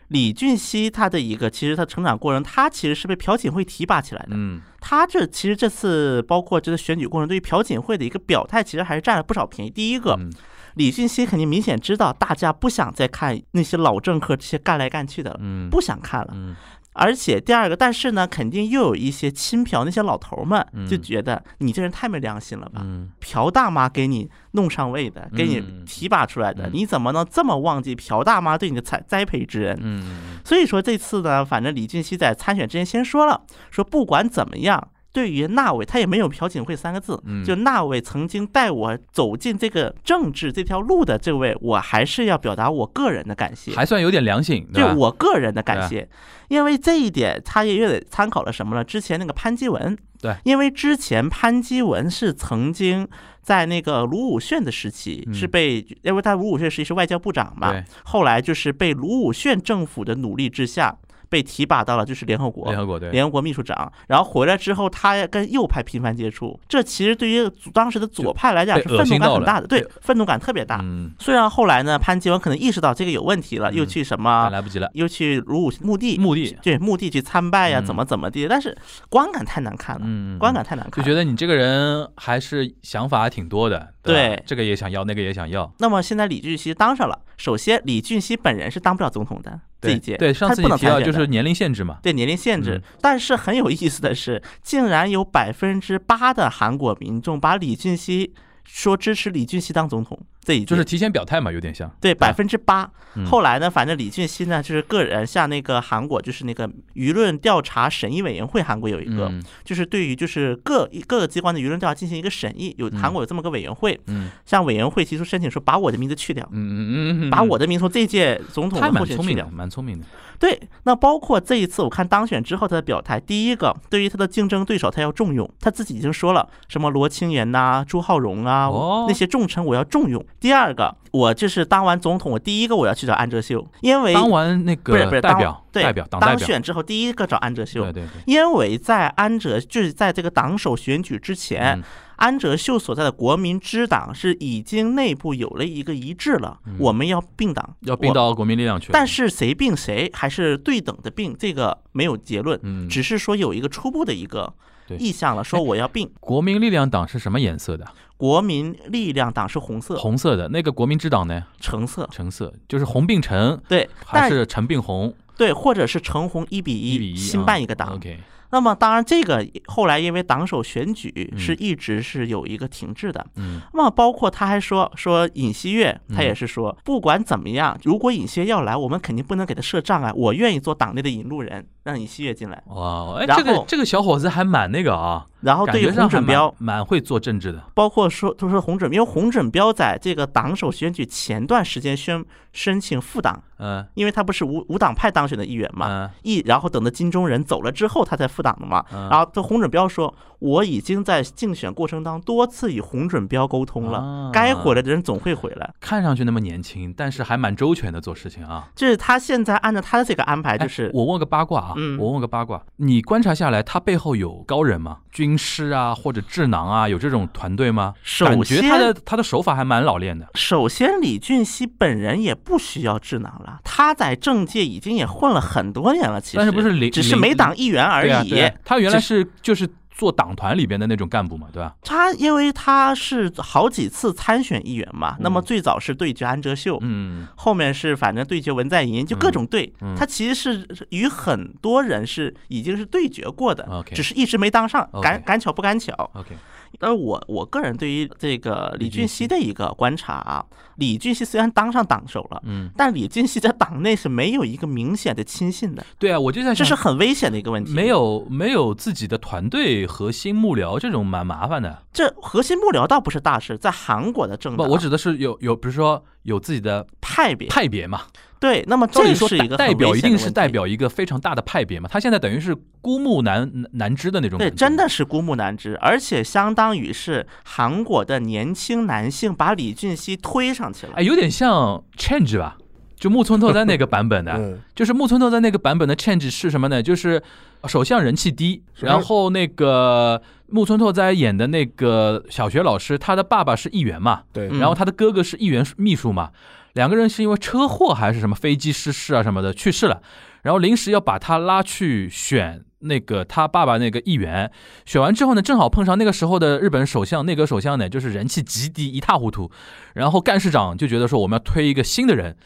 李俊熙他的一个其实他成长过程，他其实是被朴槿惠提拔起来的。嗯他这其实这次包括这个选举过程，对于朴槿惠的一个表态，其实还是占了不少便宜。第一个，嗯李俊熙肯定明显知道大家不想再看那些老政客这些干来干去的了，嗯不想看了。嗯而且第二个，但是呢，肯定又有一些亲朴那些老头们嗯就觉得你这人太没良心了吧。嗯朴大妈给你弄上位的，给你嗯提拔出来的，嗯你怎么能这么忘记朴大妈对你的栽栽培之恩？嗯所以说这次呢，反正李俊熙在参选之前先说了，说不管怎么样。对于那位，他也没有朴槿惠三个字，嗯就那位曾经带我走进这个政治这条路的这位，我还是要表达我个人的感谢。还算有点良心，对就？我个人的感谢，因为这一点他也有点参考了什么呢？之前那个潘基文，对因为之前潘基文是曾经在那个卢武铉的时期嗯是被，因为他卢武铉时期是外交部长嘛，后来就是被卢武铉政府的努力之下被提拔到了就是联合国联。合国对，联合国秘书长，然后回来之后，他跟右派频繁接触，这其实对于当时的左派来讲是愤怒感很大的，对对，愤怒感特别大。嗯，虽然后来呢，潘基文可能意识到这个有问题了，又嗯去什么来不及了，又去卢武墓地，墓地，对墓地去参拜呀，嗯怎么怎么地，但是观感太难看了，嗯，观感太难看。就觉得你这个人还是想法还挺多的，对这个也想要，那个也想要。那么现在李俊熙当上了，首先李俊熙本人是当不了总统的这对上他不能次你提到就是年龄限制嘛，对年龄限制嗯。但是很有意思的是，竟然有百分之八的韩国民众把李俊熙说支持李俊熙当总统，这就是提前表态嘛，有点像。对百分之八嗯。后来呢，反正李俊熙呢，就是个人向那个韩国就是那个舆论调查审议委员会，韩国有一个，嗯就是对于就是各各个机关的舆论调查进行一个审议，有嗯韩国有这么个委员会，嗯向委员会提出申请说把我的名字去掉。嗯嗯嗯，把我的名从这届总统他的蛮聪明的，候选去掉。蛮聪明的。对，那包括这一次我看当选之后他的表态，第一个对于他的竞争对手他要重用，他自己已经说了，什么罗清源呐、朱浩荣啊、哦那些重臣我要重用。第二个，我就是当完总统，我第一个我要去找安哲秀，因为当完那个不是不是代表，对代表当选之后第一个找安哲秀。对，对对。因为在安哲就是在这个党首选举之前，嗯。安哲秀所在的国民之党是已经内部有了一个一致了，我们要并党，嗯要并到国民力量去。但是谁并谁还是对等的并，这个没有结论，嗯，只是说有一个初步的一个意向了，说我要并。国民力量党是什么颜色的？国民力量党是红色、红色的。那个国民之党呢？橙色，橙色，就是红并橙，对，还是橙并红？对，或者是橙红一比一新啊办一个党。OK，那么当然，这个后来因为党首选举嗯是一直是有一个停滞的。嗯那么包括他还说说尹锡悦，他嗯也是说，不管怎么样，如果尹锡悦要来，我们肯定不能给他设障碍，我愿意做党内的引路人，让尹锡悦进来。哇，哎，这个这个小伙子还蛮那个啊，然后对于洪准标，蛮会做政治的。包括说，他说洪准，因为洪准标在这个党首选举前段时间宣申请复党，嗯因为他不是无无党派当选的议员嘛，嗯一然后等到金钟仁走了之后，他才复党的嘛。嗯然后这洪准彪说，我已经在竞选过程当中多次与洪准标沟通了啊，该回来的人总会回来。看上去那么年轻，但是还蛮周全的做事情啊。就是他现在按照他的这个安排，就哎是我问个八卦啊，嗯我问个八卦，你观察下来，他背后有高人吗？军师啊，或者智囊啊，有这种团队吗？首感觉他的。他的手法还蛮老练的。首先，李俊熙本人也不需要智囊了，他在政界已经也混了很多年了，其实但是不是领只是领没党议员而已。啊啊他原来只是就是做党团里边的那种干部嘛，对吧？他因为他是好几次参选议员嘛，那么最早是对决安哲秀，嗯，后面是反正对决文在寅，就各种对。嗯他其实是与很多人是已经是对决过的只是一直没当上赶赶巧不赶巧。OK，而我我个人对于这个李俊熙熙的一个观察啊，李俊熙虽然当上党首了。嗯，但李俊熙在党内是没有一个明显的亲信的，对啊，我就在想，这是很危险的一个问题。没有没有自己的团队核心幕僚，这种蛮麻烦的。这核心幕僚倒不是大事，在韩国的政不，我指的是有有，比如说有自己的派别派别嘛。对，那么这是一个代表一定是代表一个非常大的派别嘛。他现在等于是孤木难难支的那种对，真的是孤木难支，而且相当于是韩国的年轻男性把李俊熙推上去了。哎，有点像 Change 吧。就木村拓哉那个版本的，嗯，就是木村拓哉那个版本的 Change 是什么呢？就是首相人气低，然后那个木村拓哉演的那个小学老师，他的爸爸是议员嘛，对，嗯然后他的哥哥是议员秘书嘛，两个人是因为车祸还是什么飞机失事啊什么的去世了，然后临时要把他拉去选那个他爸爸那个议员，选完之后呢，正好碰上那个时候的日本首相内阁首相呢，就是人气极低一塌糊涂，然后干事长就觉得说我们要推一个新的人，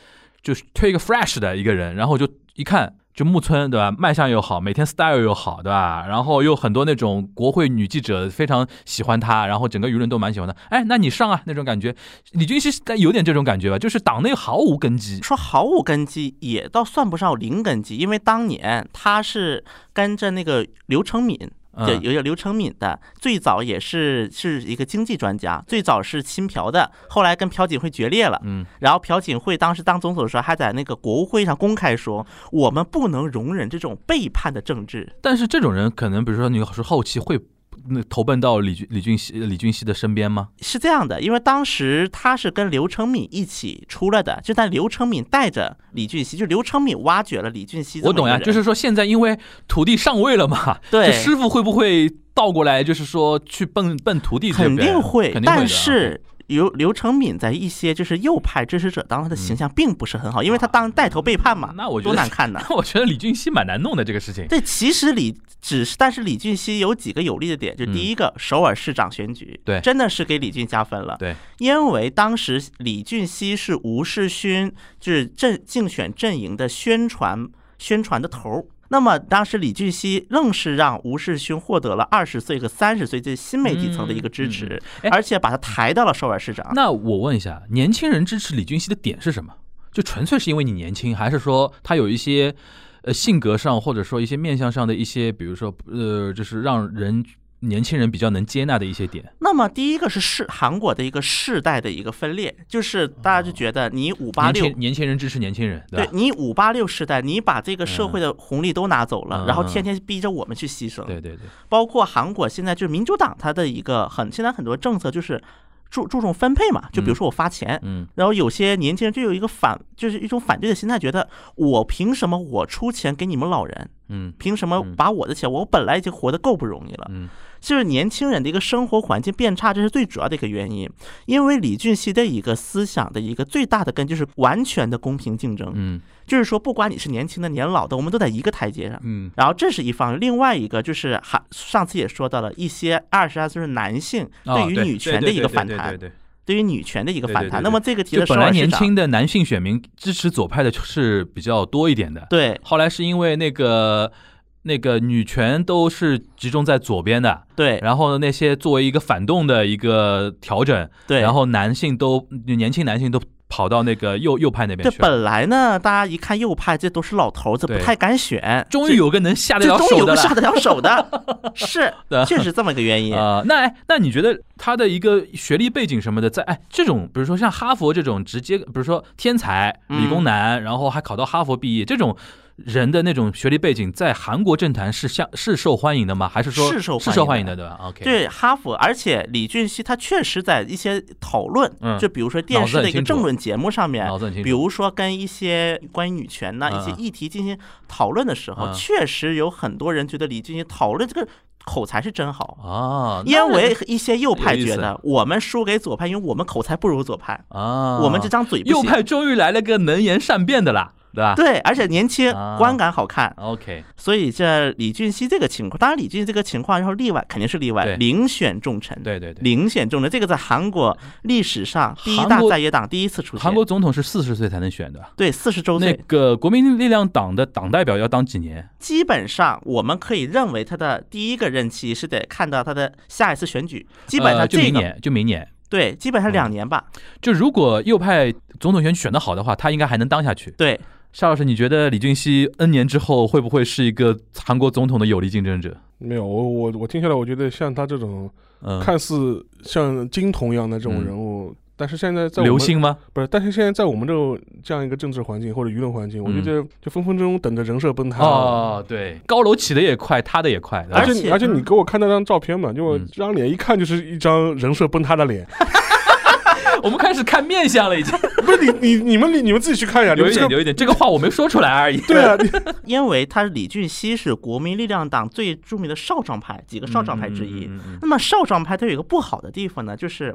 就是推一个 fresh 的一个人，然后就一看。就木村对吧，卖相又好，每天 style 又好，对吧？然后又很多那种国会女记者非常喜欢他，然后整个舆论都蛮喜欢他。哎，那你上啊，那种感觉。李俊熙有点这种感觉吧，就是党内毫无根基。说毫无根基，也倒算不上零根基，因为当年他是跟着那个刘成敏。有有刘成敏的，最早也是是一个经济专家，最早是亲朴的，后来跟朴槿惠决裂了。嗯，然后朴槿惠当时当总统的时候，还在那个国务会上公开说，我们不能容忍这种背叛的政治。但是这种人可能，比如说你是后期会那投奔到李俊李俊熙李俊熙的身边吗？是这样的，因为当时他是跟刘成敏一起出来的，就但刘成敏带着李俊熙，就刘成敏挖掘了李俊熙。我懂呀，就是说现在因为徒弟上位了嘛，对师傅会不会倒过来，就是说去奔奔徒弟？肯定会，肯定会但是。刘刘成敏在一些就是右派支持者当中，他的形象并不是很好，因为他当带头背叛嘛，嗯那我觉得多难看呐。那我觉得李俊熙蛮难弄的这个事情。对，其实李只是，但是李俊熙有几个有利的点，就第一个，首尔市长选举，嗯对真的是给李俊加分了。对，因为当时李俊熙是吴世勋就是阵竞选阵营的宣传宣传的头儿。那么当时李俊熙愣是让吴世勋获得了二十岁和三十岁这新媒体层的一个支持，嗯嗯哎而且把他抬到了首尔市长。那我问一下，年轻人支持李俊熙的点是什么？就纯粹是因为你年轻，还是说他有一些呃性格上，或者说一些面相上的一些，比如说呃，就是让人年轻人比较能接纳的一些点？那么第一个是世韩国的一个世代的一个分裂，就是大家就觉得你五八六年轻。人支持年轻人，吧？对你五八六世代，你把这个社会的红利都拿走了，嗯然后天天逼着我们去牺牲。对对对，包括韩国现在就是民主党，它的一个很现在很多政策就是注注重分配嘛，就比如说我发钱，嗯然后有些年轻人就有一个反，就是一种反对的心态，觉得我凭什么我出钱给你们老人？嗯凭什么嗯把我的钱？我本来已经活得够不容易了，嗯就是年轻人的一个生活环境变差，这是最主要的一个原因。因为李俊熙的一个思想的一个最大的根就是完全的公平竞争，嗯就是说不管你是年轻的、年老的，我们都在一个台阶上。嗯然后这是一方面，另外一个就是还上次也说到了一些二十二岁的男性哦对于女权的一个反弹，对于女权的一个反弹。那么这个提就本来年轻的男性选民支持左派的是比较多一点的，对后来是因为那个那个女权都是集中在左边的，对。然后呢那些作为一个反动的一个调整，对，然后男性都年轻男性都跑到那个右右派那边这去了。本来呢，大家一看右派，这都是老头子，不太敢选。终于有个能下得了这终于有手的下得了手的，是对确实这么个原因。啊、那哎，那你觉得他的一个学历背景什么的，在哎这种，比如说像哈佛这种直接，比如说天才、嗯理工男，然后还考到哈佛毕业这种人的那种学历背景，在韩国政坛是像是受欢迎的吗？还是说是受欢迎的是受欢迎的，对吧？OK，，对哈佛，而且李俊熙他确实在一些讨论，嗯就比如说电视的一个政论节目上面。比如说跟一些关于女权呐、嗯一些议题进行讨论的时候，嗯确实有很多人觉得李俊熙讨论这个口才是真好。啊，因为一些右派觉得我们输给左派，因为我们口才不如左派，啊，我们这张嘴。右派终于来了个能言善辩的啦，对吧？对，而且年轻啊，观感好看，，OK，所以这李俊熙这个情况，当然李俊熙这个情况，然后例外肯定是例外对，遴选重臣，对对对。遴选重臣，这个在韩国历史上第一大国在野党第一次出现。韩国总统是四十岁才能选的，对四十周那岁，个国民力量党的党代表要当几年？基本上我们可以认为他的第一个任期是得看到他的下一次选举，基本呃上这个、就明年，就明年。对，基本上两年吧。就如果右派总统选举选得好的话，他应该还能当下去。对，夏老师，你觉得李俊熙 N 年之后会不会是一个韩国总统的有力竞争者？没有，我我我听下来，我觉得像他这种嗯，看似像金童一样的这种人物，但是现在在流星吗？不是，但是现在在我们这种这样一个政治环境或者舆论环境，我觉得就分分钟等着人设崩塌。哦，对，高楼起的也快，塌的也快，而而且且而且你给我看那张照片嘛，就我嗯这张脸一看就是一张人设崩塌的脸。我们开始看面相了，已经不是你你你们你们自己去看一下，留一点，们这个有一点，这个话我没说出来而已。对啊，因为他李俊熙是国民力量党最著名的少壮派，几个少壮派之一。嗯嗯嗯嗯那么少壮派他有一个不好的地方呢，就是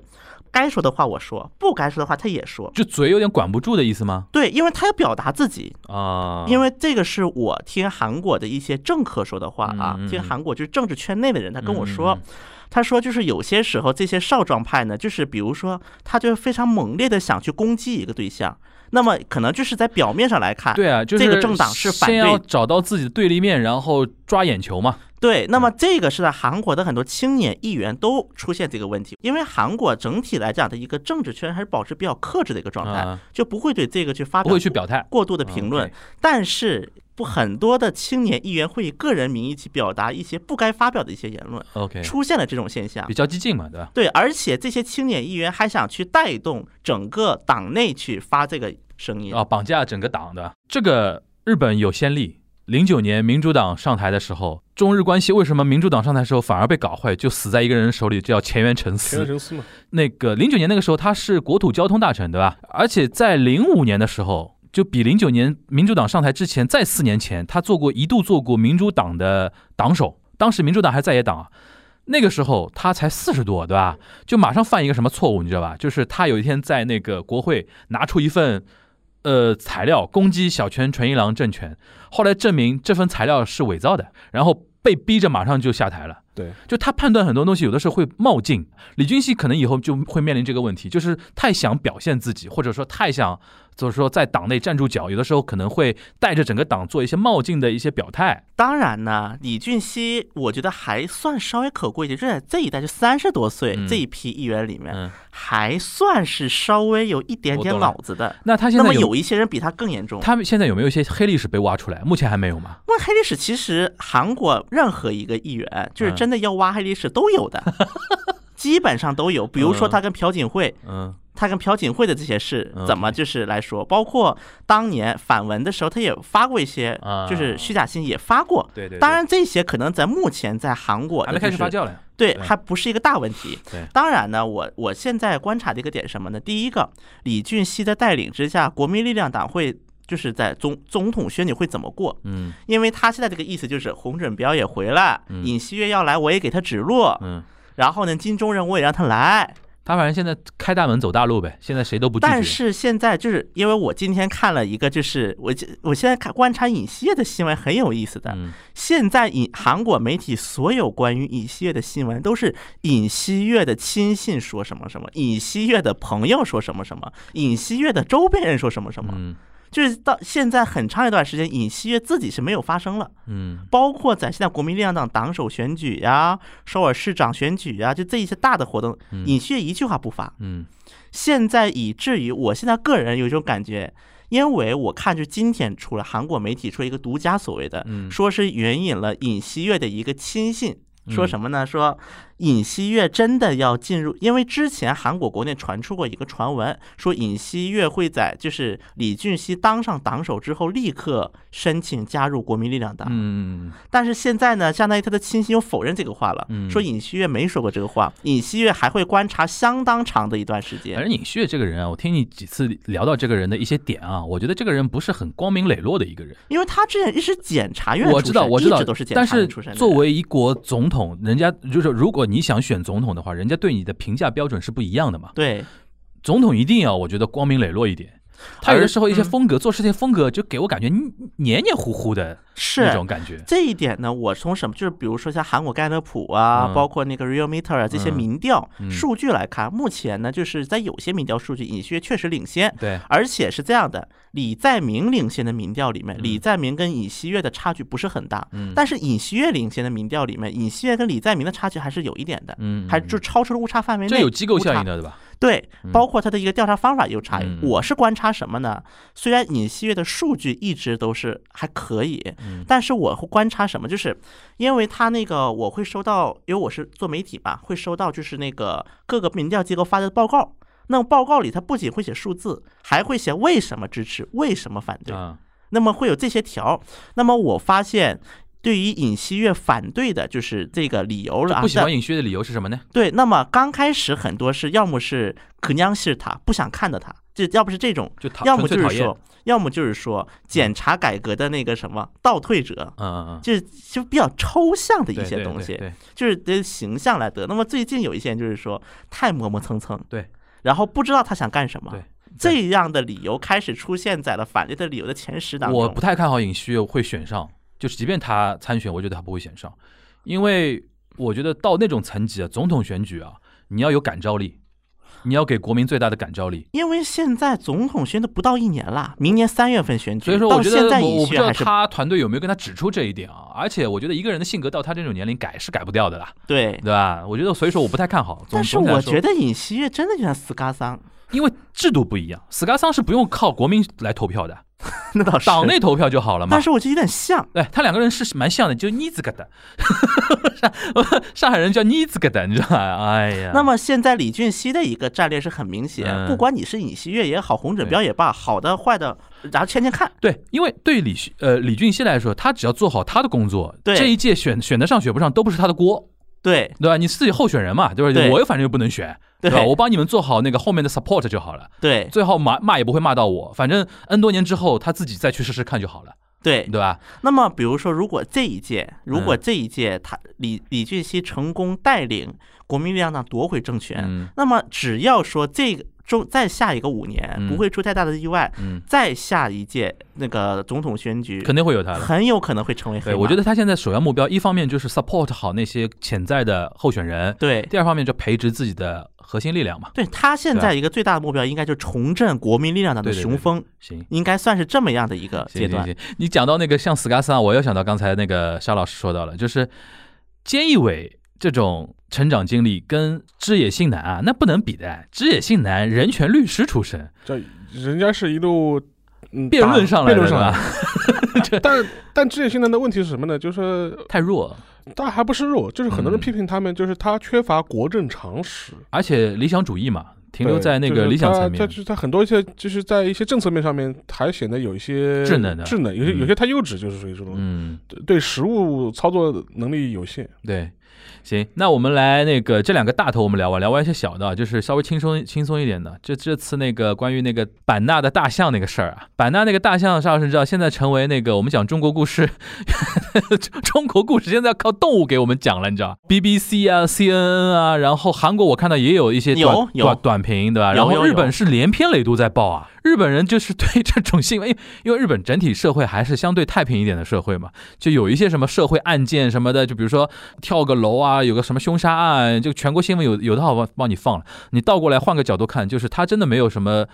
该说的话我说，不该说的话他也说。就嘴有点管不住的意思吗？对，因为他要表达自己，啊，因为这个是我听韩国的一些政客说的话啊听韩国就是政治圈内的人，他跟我嗯说嗯，他说就是有些时候这些少壮派呢，就是比如说他就是非常猛烈的想去攻击一个对象，那么可能就是在表面上来看，对啊，就是这个政党是反先要对找到自己的对立面，然后抓眼球嘛。对，那么这个是在韩国的很多青年议员都出现这个问题，因为韩国整体来讲的一个政治圈还是保持比较克制的一个状态，啊，就不会对这个去发表不会去表态。过度的评论但是不很多的青年议员会以个人名义去表达一些不该发表的一些言论，OK，出现了这种现象比。较激进嘛，对吧？对，而且这些青年议员还想去带动整个党内去发这个声音。啊，绑架整个党的这个日本有先例。零九年民主党上台的时候，中日关系为什么民主党上台的时候反而被搞坏，就死在一个人手里，叫前原诚田园司。神司嘛，那个零九年那个时候他是国土交通大臣，对吧？而且在零五年的时候，就比零九年民主党上台之前，在四年前，他做过一度做过民主党的党首，当时民主党还在野党啊。那个时候他才四十多，对吧？就马上犯一个什么错误，你知道吧？就是他有一天在那个国会拿出一份呃材料攻击小泉纯一郎政权，后来证明这份材料是伪造的，然后被逼着马上就下台了。对，就他判断很多东西有的时候会冒进，李俊熙可能以后就会面临这个问题，就是太想表现自己，或者说太想就是说在党内站住脚，有的时候可能会带着整个党做一些冒进的一些表态。当然呢，李俊熙我觉得还算稍微可贵一点，就在这一代就三十多岁、嗯这一批议员里面，嗯，还算是稍微有一点点脑子的。那他现在那么有一些人比他更严重。他们现在有没有一些黑历史被挖出来？目前还没有吗？问黑历史，其实韩国任何一个议员，就是嗯真的要挖黑历史都有的，基本上都有。比如说他跟朴槿惠，嗯他跟朴槿惠的这些事嗯怎么就是来说，包括当年反文的时候，他也发过一些啊，就是虚假信息也发过。对对，当然，这些可能在目前在韩国还没开始发酵，酵嘞。对，还不是一个大问题。对当然呢，我我现在观察的一个点是什么呢？第一个，李俊熙的带领之下，国民力量党会就是在总总统选举会怎么过？嗯因为他现在这个意思就是洪准标也回来，嗯尹锡悦要来，我也给他指路，嗯，然后呢，金钟仁我也让他来。他反正现在开大门走大路呗，现在谁都不拒绝。但是现在就是因为我今天看了一个，就是我这我现在看观察尹锡悦的新闻很有意思的。嗯现在尹韩国媒体所有关于尹锡悦的新闻都是尹锡悦的亲信说什么什么，尹锡悦的朋友说什么什么，尹锡悦的周边人说什么什么，嗯就是到现在很长一段时间，尹锡悦自己是没有发声了。嗯包括在现在国民力量党党首选举呀、首尔市长选举呀，就这一些大的活动，尹锡悦一句话不发。嗯现在以至于我现在个人有一种感觉，因为我看就今天出了韩国媒体出了一个独家所谓的，嗯说是援引了尹锡悦的一个亲信。说嗯什么呢？说尹锡悦真的要进入，因为之前韩国国内传出过一个传闻，说尹锡悦会在就是李俊熙当上党首之后立刻申请加入国民力量党。嗯但是现在呢，相当于他的亲信又否认这个话了，嗯说尹锡悦没说过这个话，尹锡悦还会观察相当长的一段时间反。正尹锡悦这个人啊，我听你几次聊到这个人的一些点啊，我觉得这个人不是很光明磊落的一个人。因为他之前一直检察院出身，我知道，我知道一直都是，检察院。作为一国总统，人家就是如果你想选总统的话，人家对你的评价标准是不一样的嘛。对总统一定要我觉得光明磊落一点。他有的时候一些风格、做事情风格就给我感觉黏黏糊糊的是那种感觉。这一点呢，我从什么就是比如说像韩国盖勒普啊，嗯包括那个 Real Meter 啊这些嗯民调嗯数据来看，目前呢就是在有些民调数据，尹锡悦确实领先。对，而且是这样的，李在明领先的民调里面，嗯李在明跟尹锡悦的差距不是很大，嗯但是尹锡悦领先的民调里面，尹锡悦跟李在明的差距还是有一点的，嗯，还就超出了误差范围内。这有机构效应的，对吧？对嗯，包括他的一个调查方法也有差异嗯。我是观察什么呢？虽然尹锡悦的数据一直都是还可以，嗯但是我会观察什么？就是因为他那个我会收到，因为我是做媒体嘛，会收到就是那个各个民调机构发的报告。那么报告里，它不仅会写数字，还会写为什么支持，为什么反对。啊，那么会有这些条。那么我发现，对于尹锡悦反对的就是这个理由了啊。不喜欢尹锡悦的理由是什么呢？对，那么刚开始很多是要么是可娘是他不想看到他，就要不是这种，要么就是说，要么就是说检查改革的那个什么倒退者，嗯嗯嗯，就是就比较抽象的一些东西，就是的形象来得。那么最近有一些人就是说太磨磨蹭蹭，对，然后不知道他想干什么，对这样的理由开始出现在了反对的理由的前十当中。我不太看好尹锡悦会选上，就是即便他参选，我觉得他不会选上，因为我觉得到那种层级啊，总统选举啊，你要有感召力，你要给国民最大的感召力。因为现在总统选的不到一年了，明年三月份选举，所以说，我觉得现在我我不知道他团队有没有跟他指出这一点啊。而且，我觉得一个人的性格到他这种年龄改是改不掉的啦，对。对吧？我觉得，所以说我不太看好。但是我觉得尹锡悦真的就像斯嘎桑，因为制度不一样，斯嘎桑是不用靠国民来投票的，那倒是党内投票就好了嘛但。是我觉得有点像。哎，他两个人是蛮像的，就妮子个的，上 上海人叫妮子个的，你知道吗？哎呀，那么现在李俊熙的一个战略是很明显，嗯不管你是尹锡悦也好，洪准标也罢，好的坏的，然后牵牵看。对，因为对李呃李俊熙来说，他只要做好他的工作，对这一届选选得上选不上都不是他的锅，对对吧？你自己候选人嘛，对吧？对我又反正又不能选，对吧？我帮你们做好那个后面的 support 就好了，对最后骂骂也不会骂到我，反正 N 多年之后他自己再去试试看就好了，对。对吧？那么比如说，如果这一届，如果嗯这一届他李李俊熙成功带领国民力量党夺回政权，嗯那么只要说这个中再下一个五年嗯不会出太大的意外，嗯，再下一届那个总统选举肯定会有他的。很有可能会成为黑对，我觉得他现在首要目标，一方面就是 support 好那些潜在的候选人，对第二方面就培植自己的核心力量嘛。对他现在一个最大的目标，应该就重振国民力量党的雄风，行。应该算是这么样的一个阶段。行行行，你讲到那个像斯嘎桑，我又想到刚才那个沙老师说到了，就是菅义伟这种成长经历跟枝野幸男啊，那不能比的。枝野幸男人权律师出身，这人家是一路嗯辩论上来的辩论上来吧的。但但职业性男的问题是什么呢？就是太弱，但还不是弱，就是很多人嗯批评他们，就是他缺乏国政常识，而且理想主义嘛，停留在那个理想层面就。是他很多一些就是在一些政策面上面还显得有一些稚嫩的稚嫩，有些嗯有些太幼稚，就是属于这种嗯，对对实物操作能力有限。对。行，那我们来那个这两个大头我们聊完，聊完一些小的，就是稍微轻松轻松一点的。这这次那个关于那个版纳的大象那个事儿啊，版纳那个大象，邵老师知道现在成为那个我们讲中国故事，中国故事现在要靠动物给我们讲了，你知道？BBC 啊，CNN 啊，然后韩国我看到也有一些短有有短短评，对吧？然后日本是连篇累牍在报啊，日本人就是对这种新闻，因为因为日本整体社会还是相对太平一点的社会嘛，就有一些什么社会案件什么的，就比如说跳个楼啊，有个什么凶杀案，就全国新闻有有的好帮帮你放了。你倒过来换个角度看，就是它真的没有什么。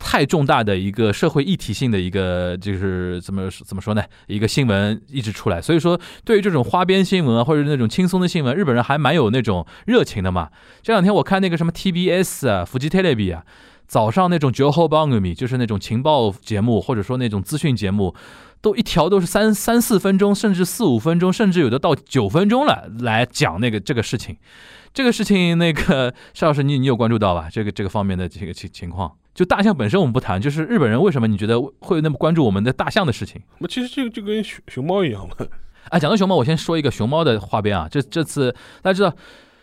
太重大的一个社会议题性的一个，就是怎么怎么说呢？一个新闻一直出来，所以说对于这种花边新闻啊，或者那种轻松的新闻，日本人还蛮有那种热情的嘛。这两天我看那个什么 TBS 啊、福吉 t e l e b 啊，早上那种 b a n g m i 就是那种情报节目，或者说那种资讯节目，都一条都是三三四分钟，甚至四五分钟，甚至有的到九分钟了，来讲那个这个事情。这个事情，那个邵老师，你你有关注到吧？这个这个方面的这个情情况，就大象本身我们不谈，就是日本人为什么你觉得会那么关注我们的大象的事情？那其实就就跟熊熊猫一样嘛。哎，讲到熊猫，我先说一个熊猫的花边啊。这这次大家知道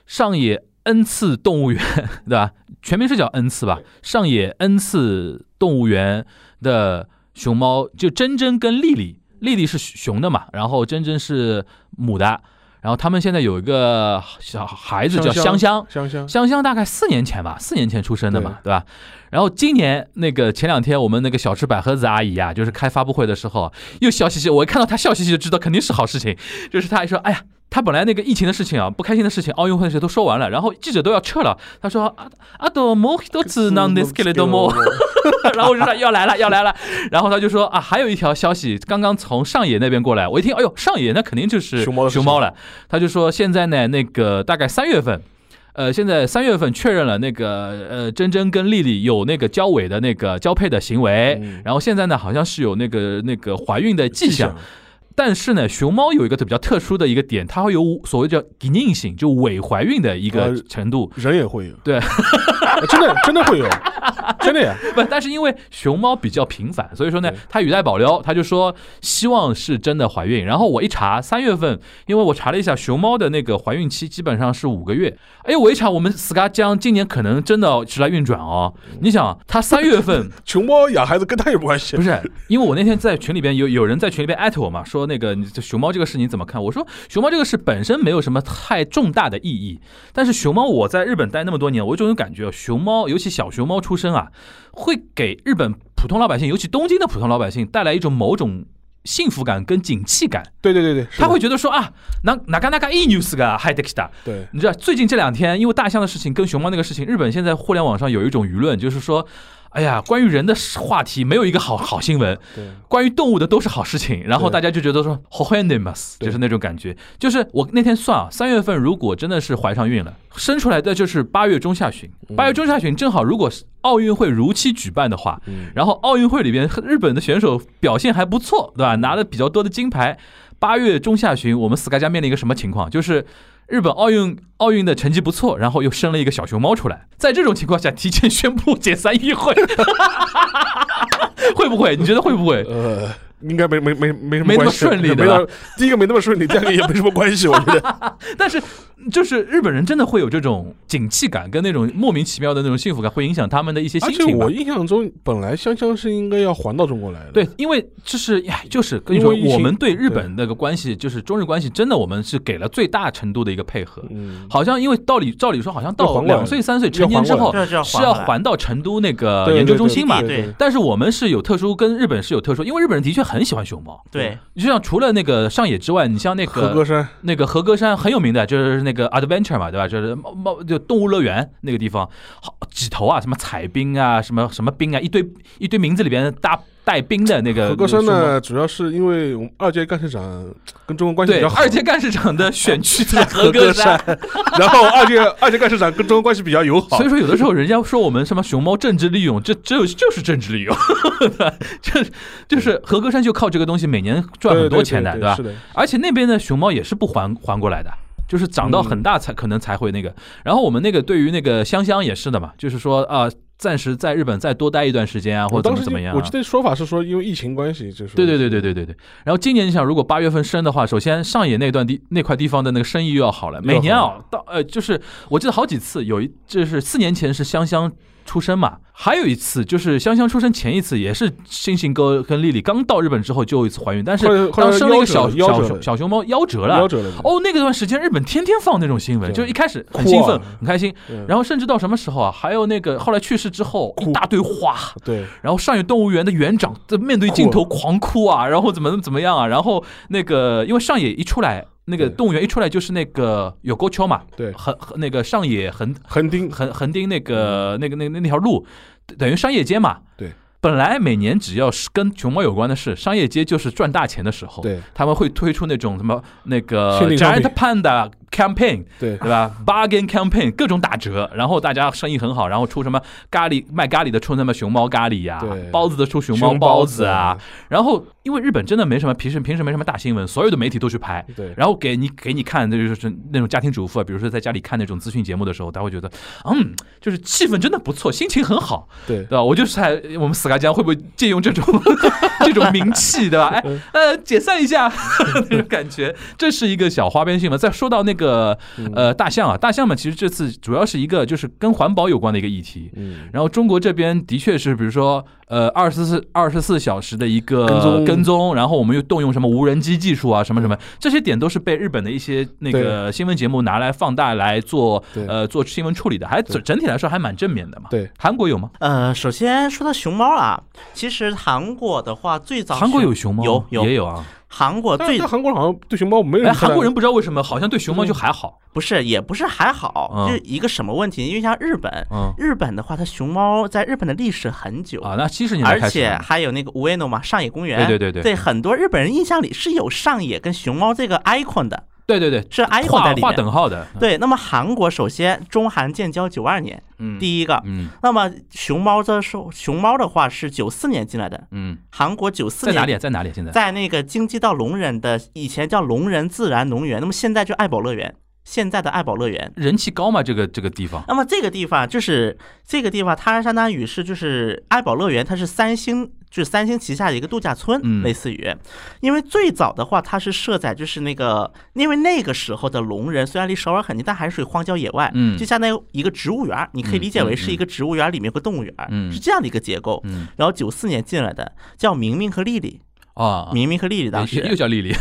上野 N 次动物园对吧？全名是叫 N 次吧？上野 N 次动物园的熊猫就珍珍跟丽丽，丽丽是熊的嘛，然后珍珍是母的，然后他们现在有一个小孩子叫香香。香香，香香大概四年前吧，四年前出生的嘛，对吧？然后今年那个前两天我们那个小吃百合子阿姨啊，就是开发布会的时候，又笑嘻嘻，我一看到她笑嘻嘻就知道肯定是好事情，就是她还说，哎呀。她本来那个疫情的事情啊，不开心的事情，奥运会的事都说完了，然后记者都要撤了。她说啊啊，都もう一つなんですけれども，然后我就说要来了，要来了。然后他就说啊，还有一条消息刚刚从上野那边过来，我一听，哎呦，上野那肯定就是熊猫的事情熊猫了。他就说现在呢，那个大概三月份。呃，现在三月份确认了那个呃，珍珍跟丽丽有那个交尾的那个交配的行为，嗯然后现在呢好像是有那个那个怀孕的迹象，象， 但是呢，熊猫有一个比较特殊的一个点，它会有所谓叫 “gen 性，就伪怀孕的一个呃程度。人也会有，对呃，真的真的会有，真的呀。不，但是因为熊猫比较频繁，所以说呢他，语带保留，他就说希望是真的怀孕。然后我一查，三月份，因为我查了一下，熊猫的那个怀孕期基本上是五个月。哎，我一查，我们 Ska 江今年可能真的是来运转哦。你想，他三月份 熊猫养孩子跟他有关系不，是，因为我那天在群里边有有人在群里边艾特我嘛，说那个你这熊猫这个事你怎么看？我说熊猫这个事本身没有什么太重大的意义，但是熊猫我在日本待那么多年，我有种感觉，熊猫尤其小熊猫出生啊，会给日本普通老百姓，尤其东京的普通老百姓带来一种某种。幸福感跟景气感，对对对对，是的他会觉得说啊，那哪个哪个いいニュースが入ってきた。对你知道最近这两天，因为大象的事情跟熊猫那个事情，日本现在互联网上有一种舆论，就是说， 哎呀，关于人的话题没有一个好好新闻，关于动物的都是好事情，然后大家就觉得说好 h a n d m a s 就是那种感觉。就是我那天算啊，三月份如果真的是怀上孕了，生出来的就是八月中下旬，八月中下旬正好如果是奥运会如期举办的话，嗯，然后奥运会里边日本的选手表现还不错，对吧？拿了比较多的金牌。八月中下旬，我们 Sky 家面临一个什么情况？就是日本奥运奥运的成绩不错，然后又生了一个小熊猫出来。在这种情况下，提前宣布解散议会，会不会？你觉得会不会？呃，应该没没没没什么没那么关系顺利没有第一个没那么顺利，第二个也没什么关系，我觉得。但是就是日本人真的会有这种景气感跟那种莫名其妙的那种幸福感，会影响他们的一些心情而且我。印象中，本来香香是应该要还到中国来的。对，因为就是呀，就是跟你说我们对日本那个关系，就是中日关系，真的我们是给了最大程度的一个配合。嗯，好像因为道理照理说，好像到两岁三岁成年之后是要还到成都那个研究中心嘛。对但是我们是有特殊，跟日本是有特殊，因为日本人的确很很喜欢熊猫。对，就像除了那个上野之外，你像那个和歌山，那个和歌山很有名的，就是那个 Adventure 嘛，对吧？就是猫猫就动物乐园那个地方，好几头啊，什么彩冰啊，什么什么冰啊，一堆一堆名字里边大带冰的那个。何格山？呢，主要是因为我们二届干事长跟中国关系比，较好，二届干事长的选区在和和歌歌山山，，然后二届二届干事长跟中国关系比较友好所以，说有的时候人家说我们什么熊猫政治利用，这只有就是政治利用，这就是何歌山就靠这个东西每年赚很多钱的，吧对对对？是的，而且那边的熊猫也是不还还过来的。就是长到很大才可能才会那个，然后我们那个对于那个香香也是的嘛，就是说啊、暂时在日本再多待一段时间啊，或者怎么怎么样、啊。我记得说法是说因为疫情关系，就是对对对对对对对。然后今年你想，如果八月份生的话，首先上野那段地那块地方的那个生意又要好了，每年啊到呃就是我记得好几次，有一就是四年前是香香出生嘛，还有一次就是香香出生前一次也是星星哥跟丽丽刚到日本之后就有一次怀孕，但是当生了一个小小夭折了夭折。了熊小熊猫夭折了。夭。折了，哦，那个段时间日本天天放那种新闻，对。就一开始很兴奋、很开心，嗯然后甚至到什么时候啊？还有那个后来去世之后一大堆花，对。然后上野动物园的园长在面对镜头狂哭啊，然后怎么怎么样啊？然后那个因为上野一出来，那个动物园一出来就是那个有沟桥嘛，对，横横那个上野横横丁横横丁那个那个那个那条路，等于商业街嘛。对。本来每年只要是跟熊猫有关的事，商业街就是赚大钱的时候，对他们会推出那种什么那个 Giant Panda campaign，对对吧？bargain campaign 各种打折，然后大家生意很好，然后出什么咖喱卖咖喱的出什么熊猫咖喱呀、对包子的出熊猫包包子啊，，然后因为日本真的没什么平时平时没什么大新闻，所有的媒体都去拍。对，然后给你给你看，那就是那种家庭主妇啊，比如说在家里看那种资讯节目的时候，他会觉得，嗯，就是气氛真的不错，心情很好，对对吧？我就是在我们死嘎江会不会借用这种 这种名气，对吧？哎嗯呃，解散一下 那种感觉，这是一个小花边新闻。再说到那个嗯呃大象啊，大象嘛，其实这次主要是一个就是跟环保有关的一个议题。嗯，然后中国这边的确是，比如说，呃，二十四二十四小时的一个跟踪跟踪，然后我们又动用什么无人机技术啊，什么什么，这些点都是被日本的一些那个新闻节目拿来放大来做对呃做新闻处理的，还整整体来说还蛮正面的嘛。对，韩国有吗？呃，首先说到熊猫啊，其实韩国的话最早韩国有熊猫，有有也有啊。韩国最韩国好像对熊猫没有哎，韩国人不知道为什么好像对熊猫就还好。不是也不是还好，嗯就是一个什么问题？因为像日本，嗯日本的话，它熊猫在日本的历史很久。啊，那七十年代而且开始了还有那个无エノ嘛，上野公园。对对对对对，很多日本人印象里是有上野跟熊猫这个 icon 的，对对对，是 icon 在画画里面。等号的。对，那么韩国首先中韩建交九二年，嗯，第一个。嗯那么熊猫这是熊猫的话是九四年进来的，嗯，韩国九四年在哪里啊？在哪里啊？现在在那个京畿道龙人的以前叫龙人自然农园，那么现在就爱宝乐园，现在的爱宝乐园。人气高吗？这个这个地方？那么这个地方就是这个地方，它相当于是就是爱宝乐园，它是三星就是三星旗下的一个度假村，嗯类似于，因为最早的话它是设在就是那个，因为那个时候的龙人虽然离首尔很近，但还是属于荒郊野外，嗯就相当于一个植物园，你可以理解为是一个植物园里面有个动物园，嗯是这样的一个结构。嗯然后九四年进来的叫明明和丽丽，啊，明明和丽丽当又时又叫丽丽。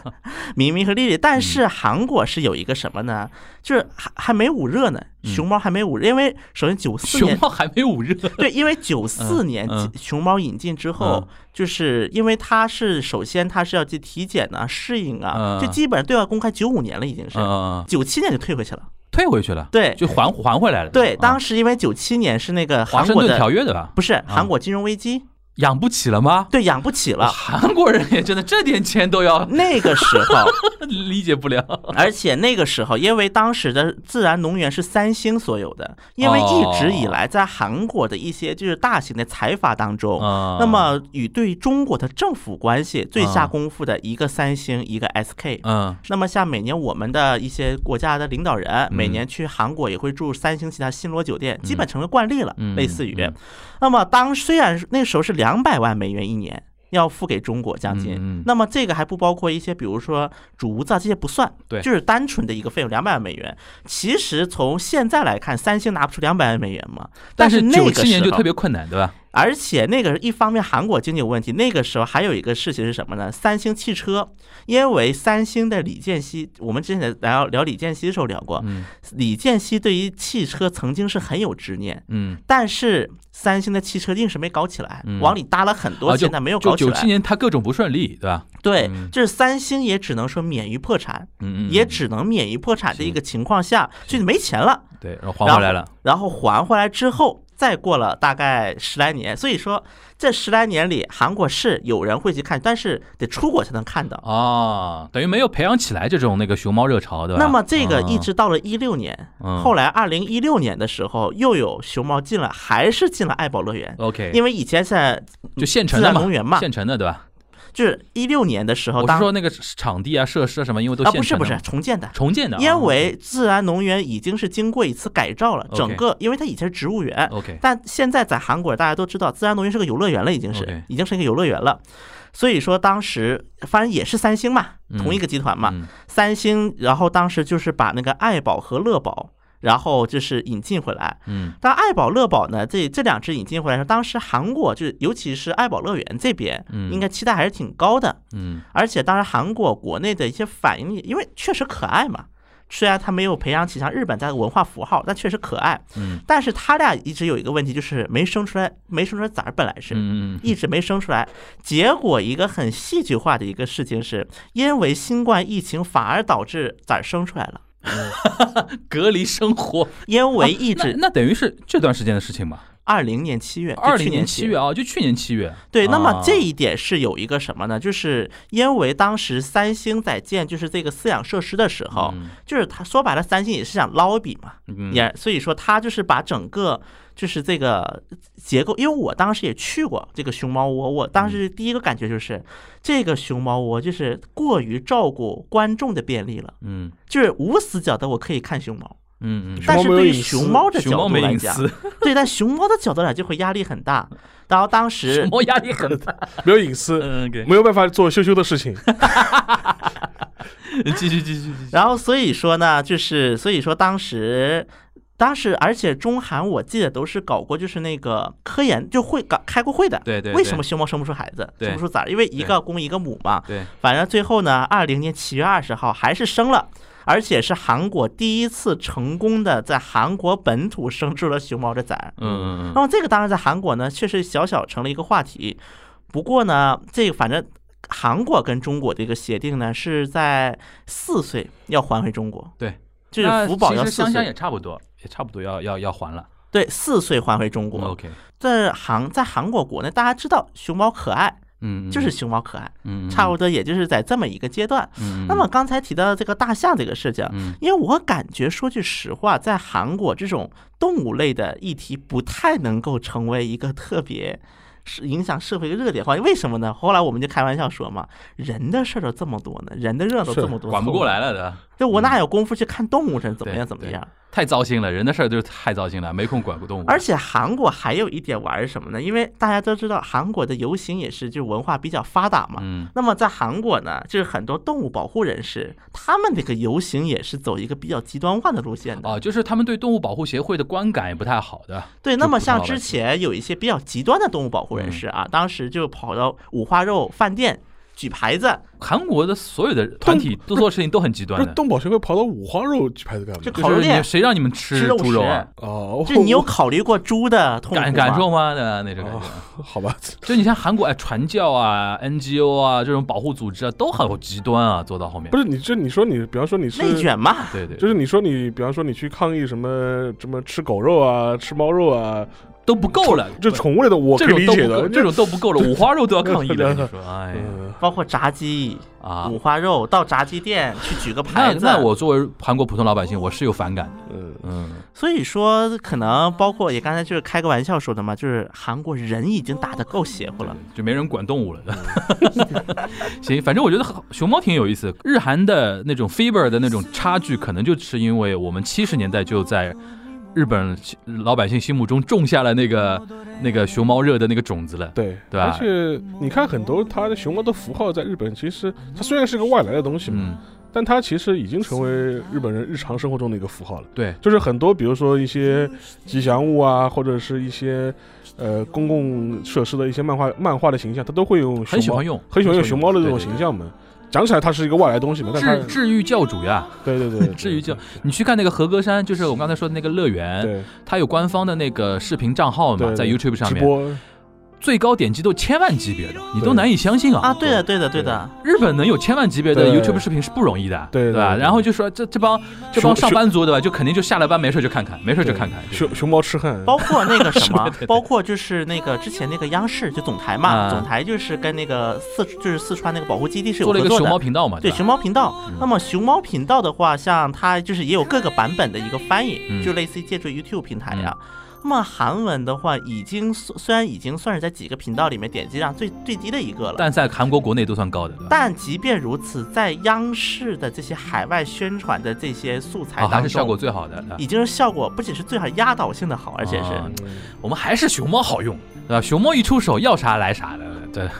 明明和丽丽，但是韩国是有一个什么呢？就是还还没捂热呢，嗯熊猫还没捂热，因为首先九四年。熊猫还没捂热。对，因为九四年熊猫引进之后，嗯就是因为它是首先它是要去体检啊、适应啊，嗯就基本上对外公开九五年了，已经是九七年就退回去了。退回去了，对就还还回来了。对，啊当时因为九七年是那个华盛顿韩国的条约的吧？不是韩国金融危机，养不起了吗？对，养不起了。韩国人也真的这点钱都要 那个时候，理解不了。而且那个时候，因为当时的自然农园是三星所有的，因为一直以来在韩国的一些就是大型的财阀当中，啊那么与对中国的政府关系最下功夫的一个三星，一个 SK。嗯那么像每年我们的一些国家的领导人，嗯每年去韩国也会住三星旗下新罗酒店，基本成为惯例了，嗯类似于嗯。那么当虽然那时候是两百万美元一年。要付给中国将近，嗯嗯那么这个还不包括一些，比如说竹子啊这些不算，对就是单纯的一个费用两百万美元。其实从现在来看，三星拿不出两百万美元嘛，但是那个九七年就特别困难，对吧？而且那个一方面韩国经济有问题，那个时候还有一个事情是什么呢？三星汽车，因为三星的李健熙，我们之前聊聊李健熙的时候聊过，嗯李健熙对于汽车曾经是很有执念，嗯，但是三星的汽车硬是没搞起来，嗯往里搭了很多啊，钱，就但没有搞起来就九七。年他各种不顺利，对吧？对嗯，就是三星也只能说免于破产，嗯嗯，也嗯只能免于破产的一个情况下，就没钱了。对，然后还回来了。然后还回来之后，再过了大概十来年，所以说这十来年里，韩国是有人会去看，但是得出国才能看到。哦，等于没有培养起来这种那个熊猫热潮，对吧？那么这个嗯一直到了一六年，嗯后来二零一六年的时候，又有熊猫进了，还是进了爱宝乐园，OK，因为以前在就现成的嘛，然农园嘛，现成的对吧？就是一六年的时候，当我是说那个场地啊、设施啊什么，因为都啊不是不是重建的。重建的啊，因为自然农园已经是经过一次改造了整个因为它以前是植物园，OK。但现在在韩国大家都知道，自然农园是个游乐园了，已经是已经是一个游乐园了。所以说当时反正也是三星嘛，嗯同一个集团嘛，嗯。三星，然后当时就是把那个爱宝和乐宝，然后就是引进回来。嗯但爱宝、乐宝呢，这这两只引进回来的时候，当时韩国就是尤其是爱宝乐园这边，嗯应该期待还是挺高的。嗯而且当然韩国国内的一些反应，因为确实可爱嘛。虽然它没有培养起像日本在文化符号，但确实可爱。嗯但是它俩一直有一个问题，就是没生出来，没生出来崽儿，本来是。嗯嗯一直没生出来，结果一个很戏剧化的一个事情是，因为新冠疫情反而导致崽儿生出来了，嗯，隔离生活，因为一那直那等于是这段时间的事情嘛？二零年七月，就二零年七月啊，就去年七月。对，那么啊这一点是有一个什么呢？就是因为当时三星在建就是这个饲养设施的时候，嗯就是他说白了，三星也是想捞一笔嘛，嗯也所以说他就是把整个就是这个结构，因为我当时也去过这个熊猫窝，我当嗯时第一个感觉就是这个熊猫窝就是过于照顾观众的便利了，嗯就是无死角的我可以看熊猫，嗯嗯，但是对于熊猫的角度来讲，没隐私，对，但熊猫的角度来讲就会压力很大。然后当时熊猫压力很大。没有隐私，嗯没有办法做羞羞的事情。继续继续继续。然后所以说呢，就是所以说当时。当时，而且中韩我记得都是搞过，就是那个科研就会搞开过会的。对对，为什么熊猫生不出孩子，生不出崽儿？因为一个公一个母嘛。对？反正最后呢，二零年七月二十号还是生了，而且是韩国第一次成功的在韩国本土生出了熊猫的崽儿。嗯嗯嗯那么这个当然在韩国呢，确实小小成了一个话题。不过呢，这个反正韩国跟中国的一个协定呢，是在四岁要还回中国。对，就是福宝要四其实香香也，差不多，也差不多要要要还了。对，四岁还回中国。OK，在韩在韩国国内，大家知道熊猫可爱，嗯，嗯就是熊猫可爱，嗯，差不多也就是在这么一个阶段。嗯。嗯那么刚才提到这个大象这个事情，嗯因为我感觉说句实话，在韩国这种动物类的议题不太能够成为一个特别是影响社会的热点话题。为什么呢？后来我们就开玩笑说嘛，人的事儿都这么多呢，人的热闹都这么多，管不过来了的，对我哪有功夫去看动物是怎么样怎么样？太糟心了，人的事儿就是太糟心了，没空管动物。而且韩国还有一点玩什么呢？因为大家都知道韩国的游行也是就是文化比较发达嘛。嗯那么在韩国呢，就是很多动物保护人士，他们那个游行也是走一个比较极端化的路线的。哦，就是他们对动物保护协会的观感也不太好的。对，那么像之前有一些比较极端的动物保护人士啊，当时就跑到五花肉饭店举牌子，韩国的所有的团体都做事情都很极不是端的，动保协会跑到五花肉举牌子干嘛就？就是烤肉店谁让你们吃猪肉啊？哦，就你有考虑过猪的痛感？感受吗？对吧？那种感觉。好吧？就你像韩国哎，传教啊、NGO 啊这种保护组织啊，都好极端啊，做到后面不。是你这你说你，比方说你是内卷嘛？对对，就是你说你，比方说你去抗议什么什么吃狗肉啊，吃猫肉啊，都不够了。这宠物类的我理解的都不够，，这种都不够了，五花肉都要抗议了。你说，哎呀嗯，包括炸鸡、啊五，花肉，到炸鸡店去举个牌子。那我作为韩国普通老百姓，我是有反感的。嗯，嗯，所以说，可能包括也刚才就是开个玩笑说的嘛，就是韩国人已经打得够邪乎了。就没人管动物了。行，反正我觉得熊猫挺有意思。日韩的那种 fever 的那种差距，可能就是因为我们七十年代就在日本老百姓心目中种下了那个 那个熊猫热的那个种子了。对对吧而且你看很多它的熊猫的符号在日本，其实它虽然是个外来的东西嘛，嗯但它其实已经成为日本人日常生活中的一个符号了。对，就是很多，比如说一些吉祥物啊，或者是一些呃公共设施的一些漫画漫画的形象，它都会用熊猫很喜欢，用，很喜欢用熊猫的这种形。象嘛。讲起来它是一个外来东西嘛，但它对对治治愈教主呀，对对对对，治愈教对你去看那个和歌山，就是我们刚才说的那个乐园，对。它有官方的那个视频账号嘛，在 YouTube 上面，直播，最高点击都千万级别的，你都难以相信啊！啊，对的，对的，对。的，日本能有千万级别的 YouTube 视频是不容易的，对吧？对吧？然后就说这这帮这帮上班族对吧？就肯定就下了班没事就看看，没事就看看。熊熊猫痴汉，包括那个什么 包括就是那个之前那个央视就总台嘛，啊。总台就是跟那个四就是四川那个保护基地是有做了一个合作的。熊猫频道嘛，对熊猫频道。嗯，那么熊猫频道的话，像它就是也有各个版本的一个翻译嗯，就类似于借助 YouTube 平台呀。那么韩文的话，已经虽然已经算是在几个频道里面点击量最最低的一个了，但在韩国国内都算高的，但即便如此，在央视的这些海外宣传的这些素材哦，还是效果，最好的。已经是效果不仅是最好，压倒性的好，而且是啊我们还是熊猫好用，对吧？熊猫一出手，要啥来啥的，对。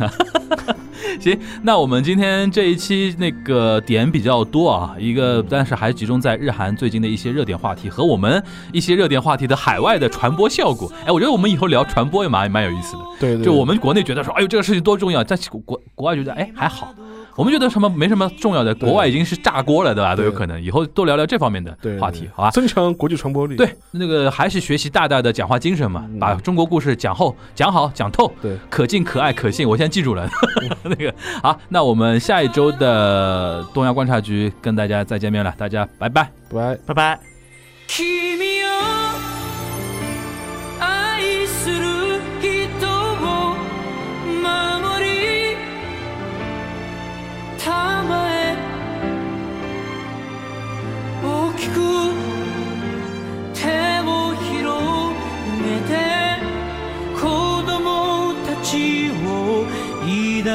行，那我们今天这一期那个点比较多啊，一个但是还集中在日韩最近的一些热点话题和我们一些热点话题的海外的传播效果。哎，我觉得我们以后聊传播也蛮蛮有意思的。对对，就我们国内觉得说，哎呦这个事情多重要，但是国国外觉得哎还好。我们觉得什么没什么重要的，国外已经是炸锅了，对吧？都有可能。以后多聊聊这方面的话题，好吧？增强国际传播力，对，那个还是学习大大的讲话精神嘛，嗯把中国故事讲后、讲好、讲透，对，可敬、可爱、可信。我现在记住了，那个好，那我们下一周的东亚观察局跟大家再见面了，大家拜拜。拜。拜拜。君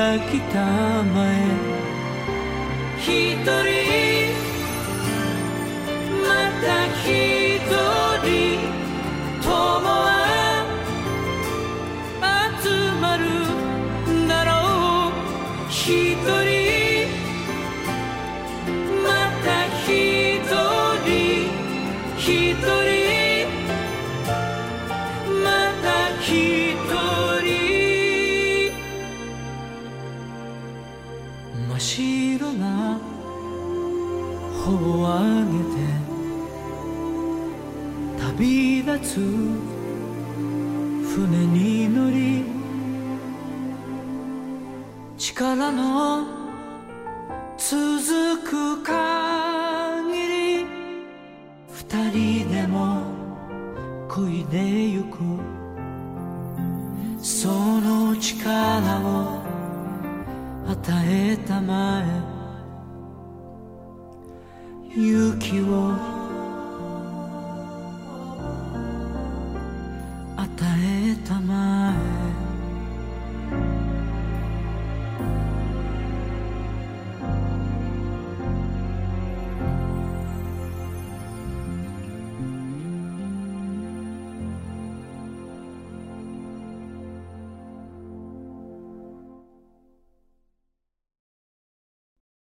抱きたまえ。一人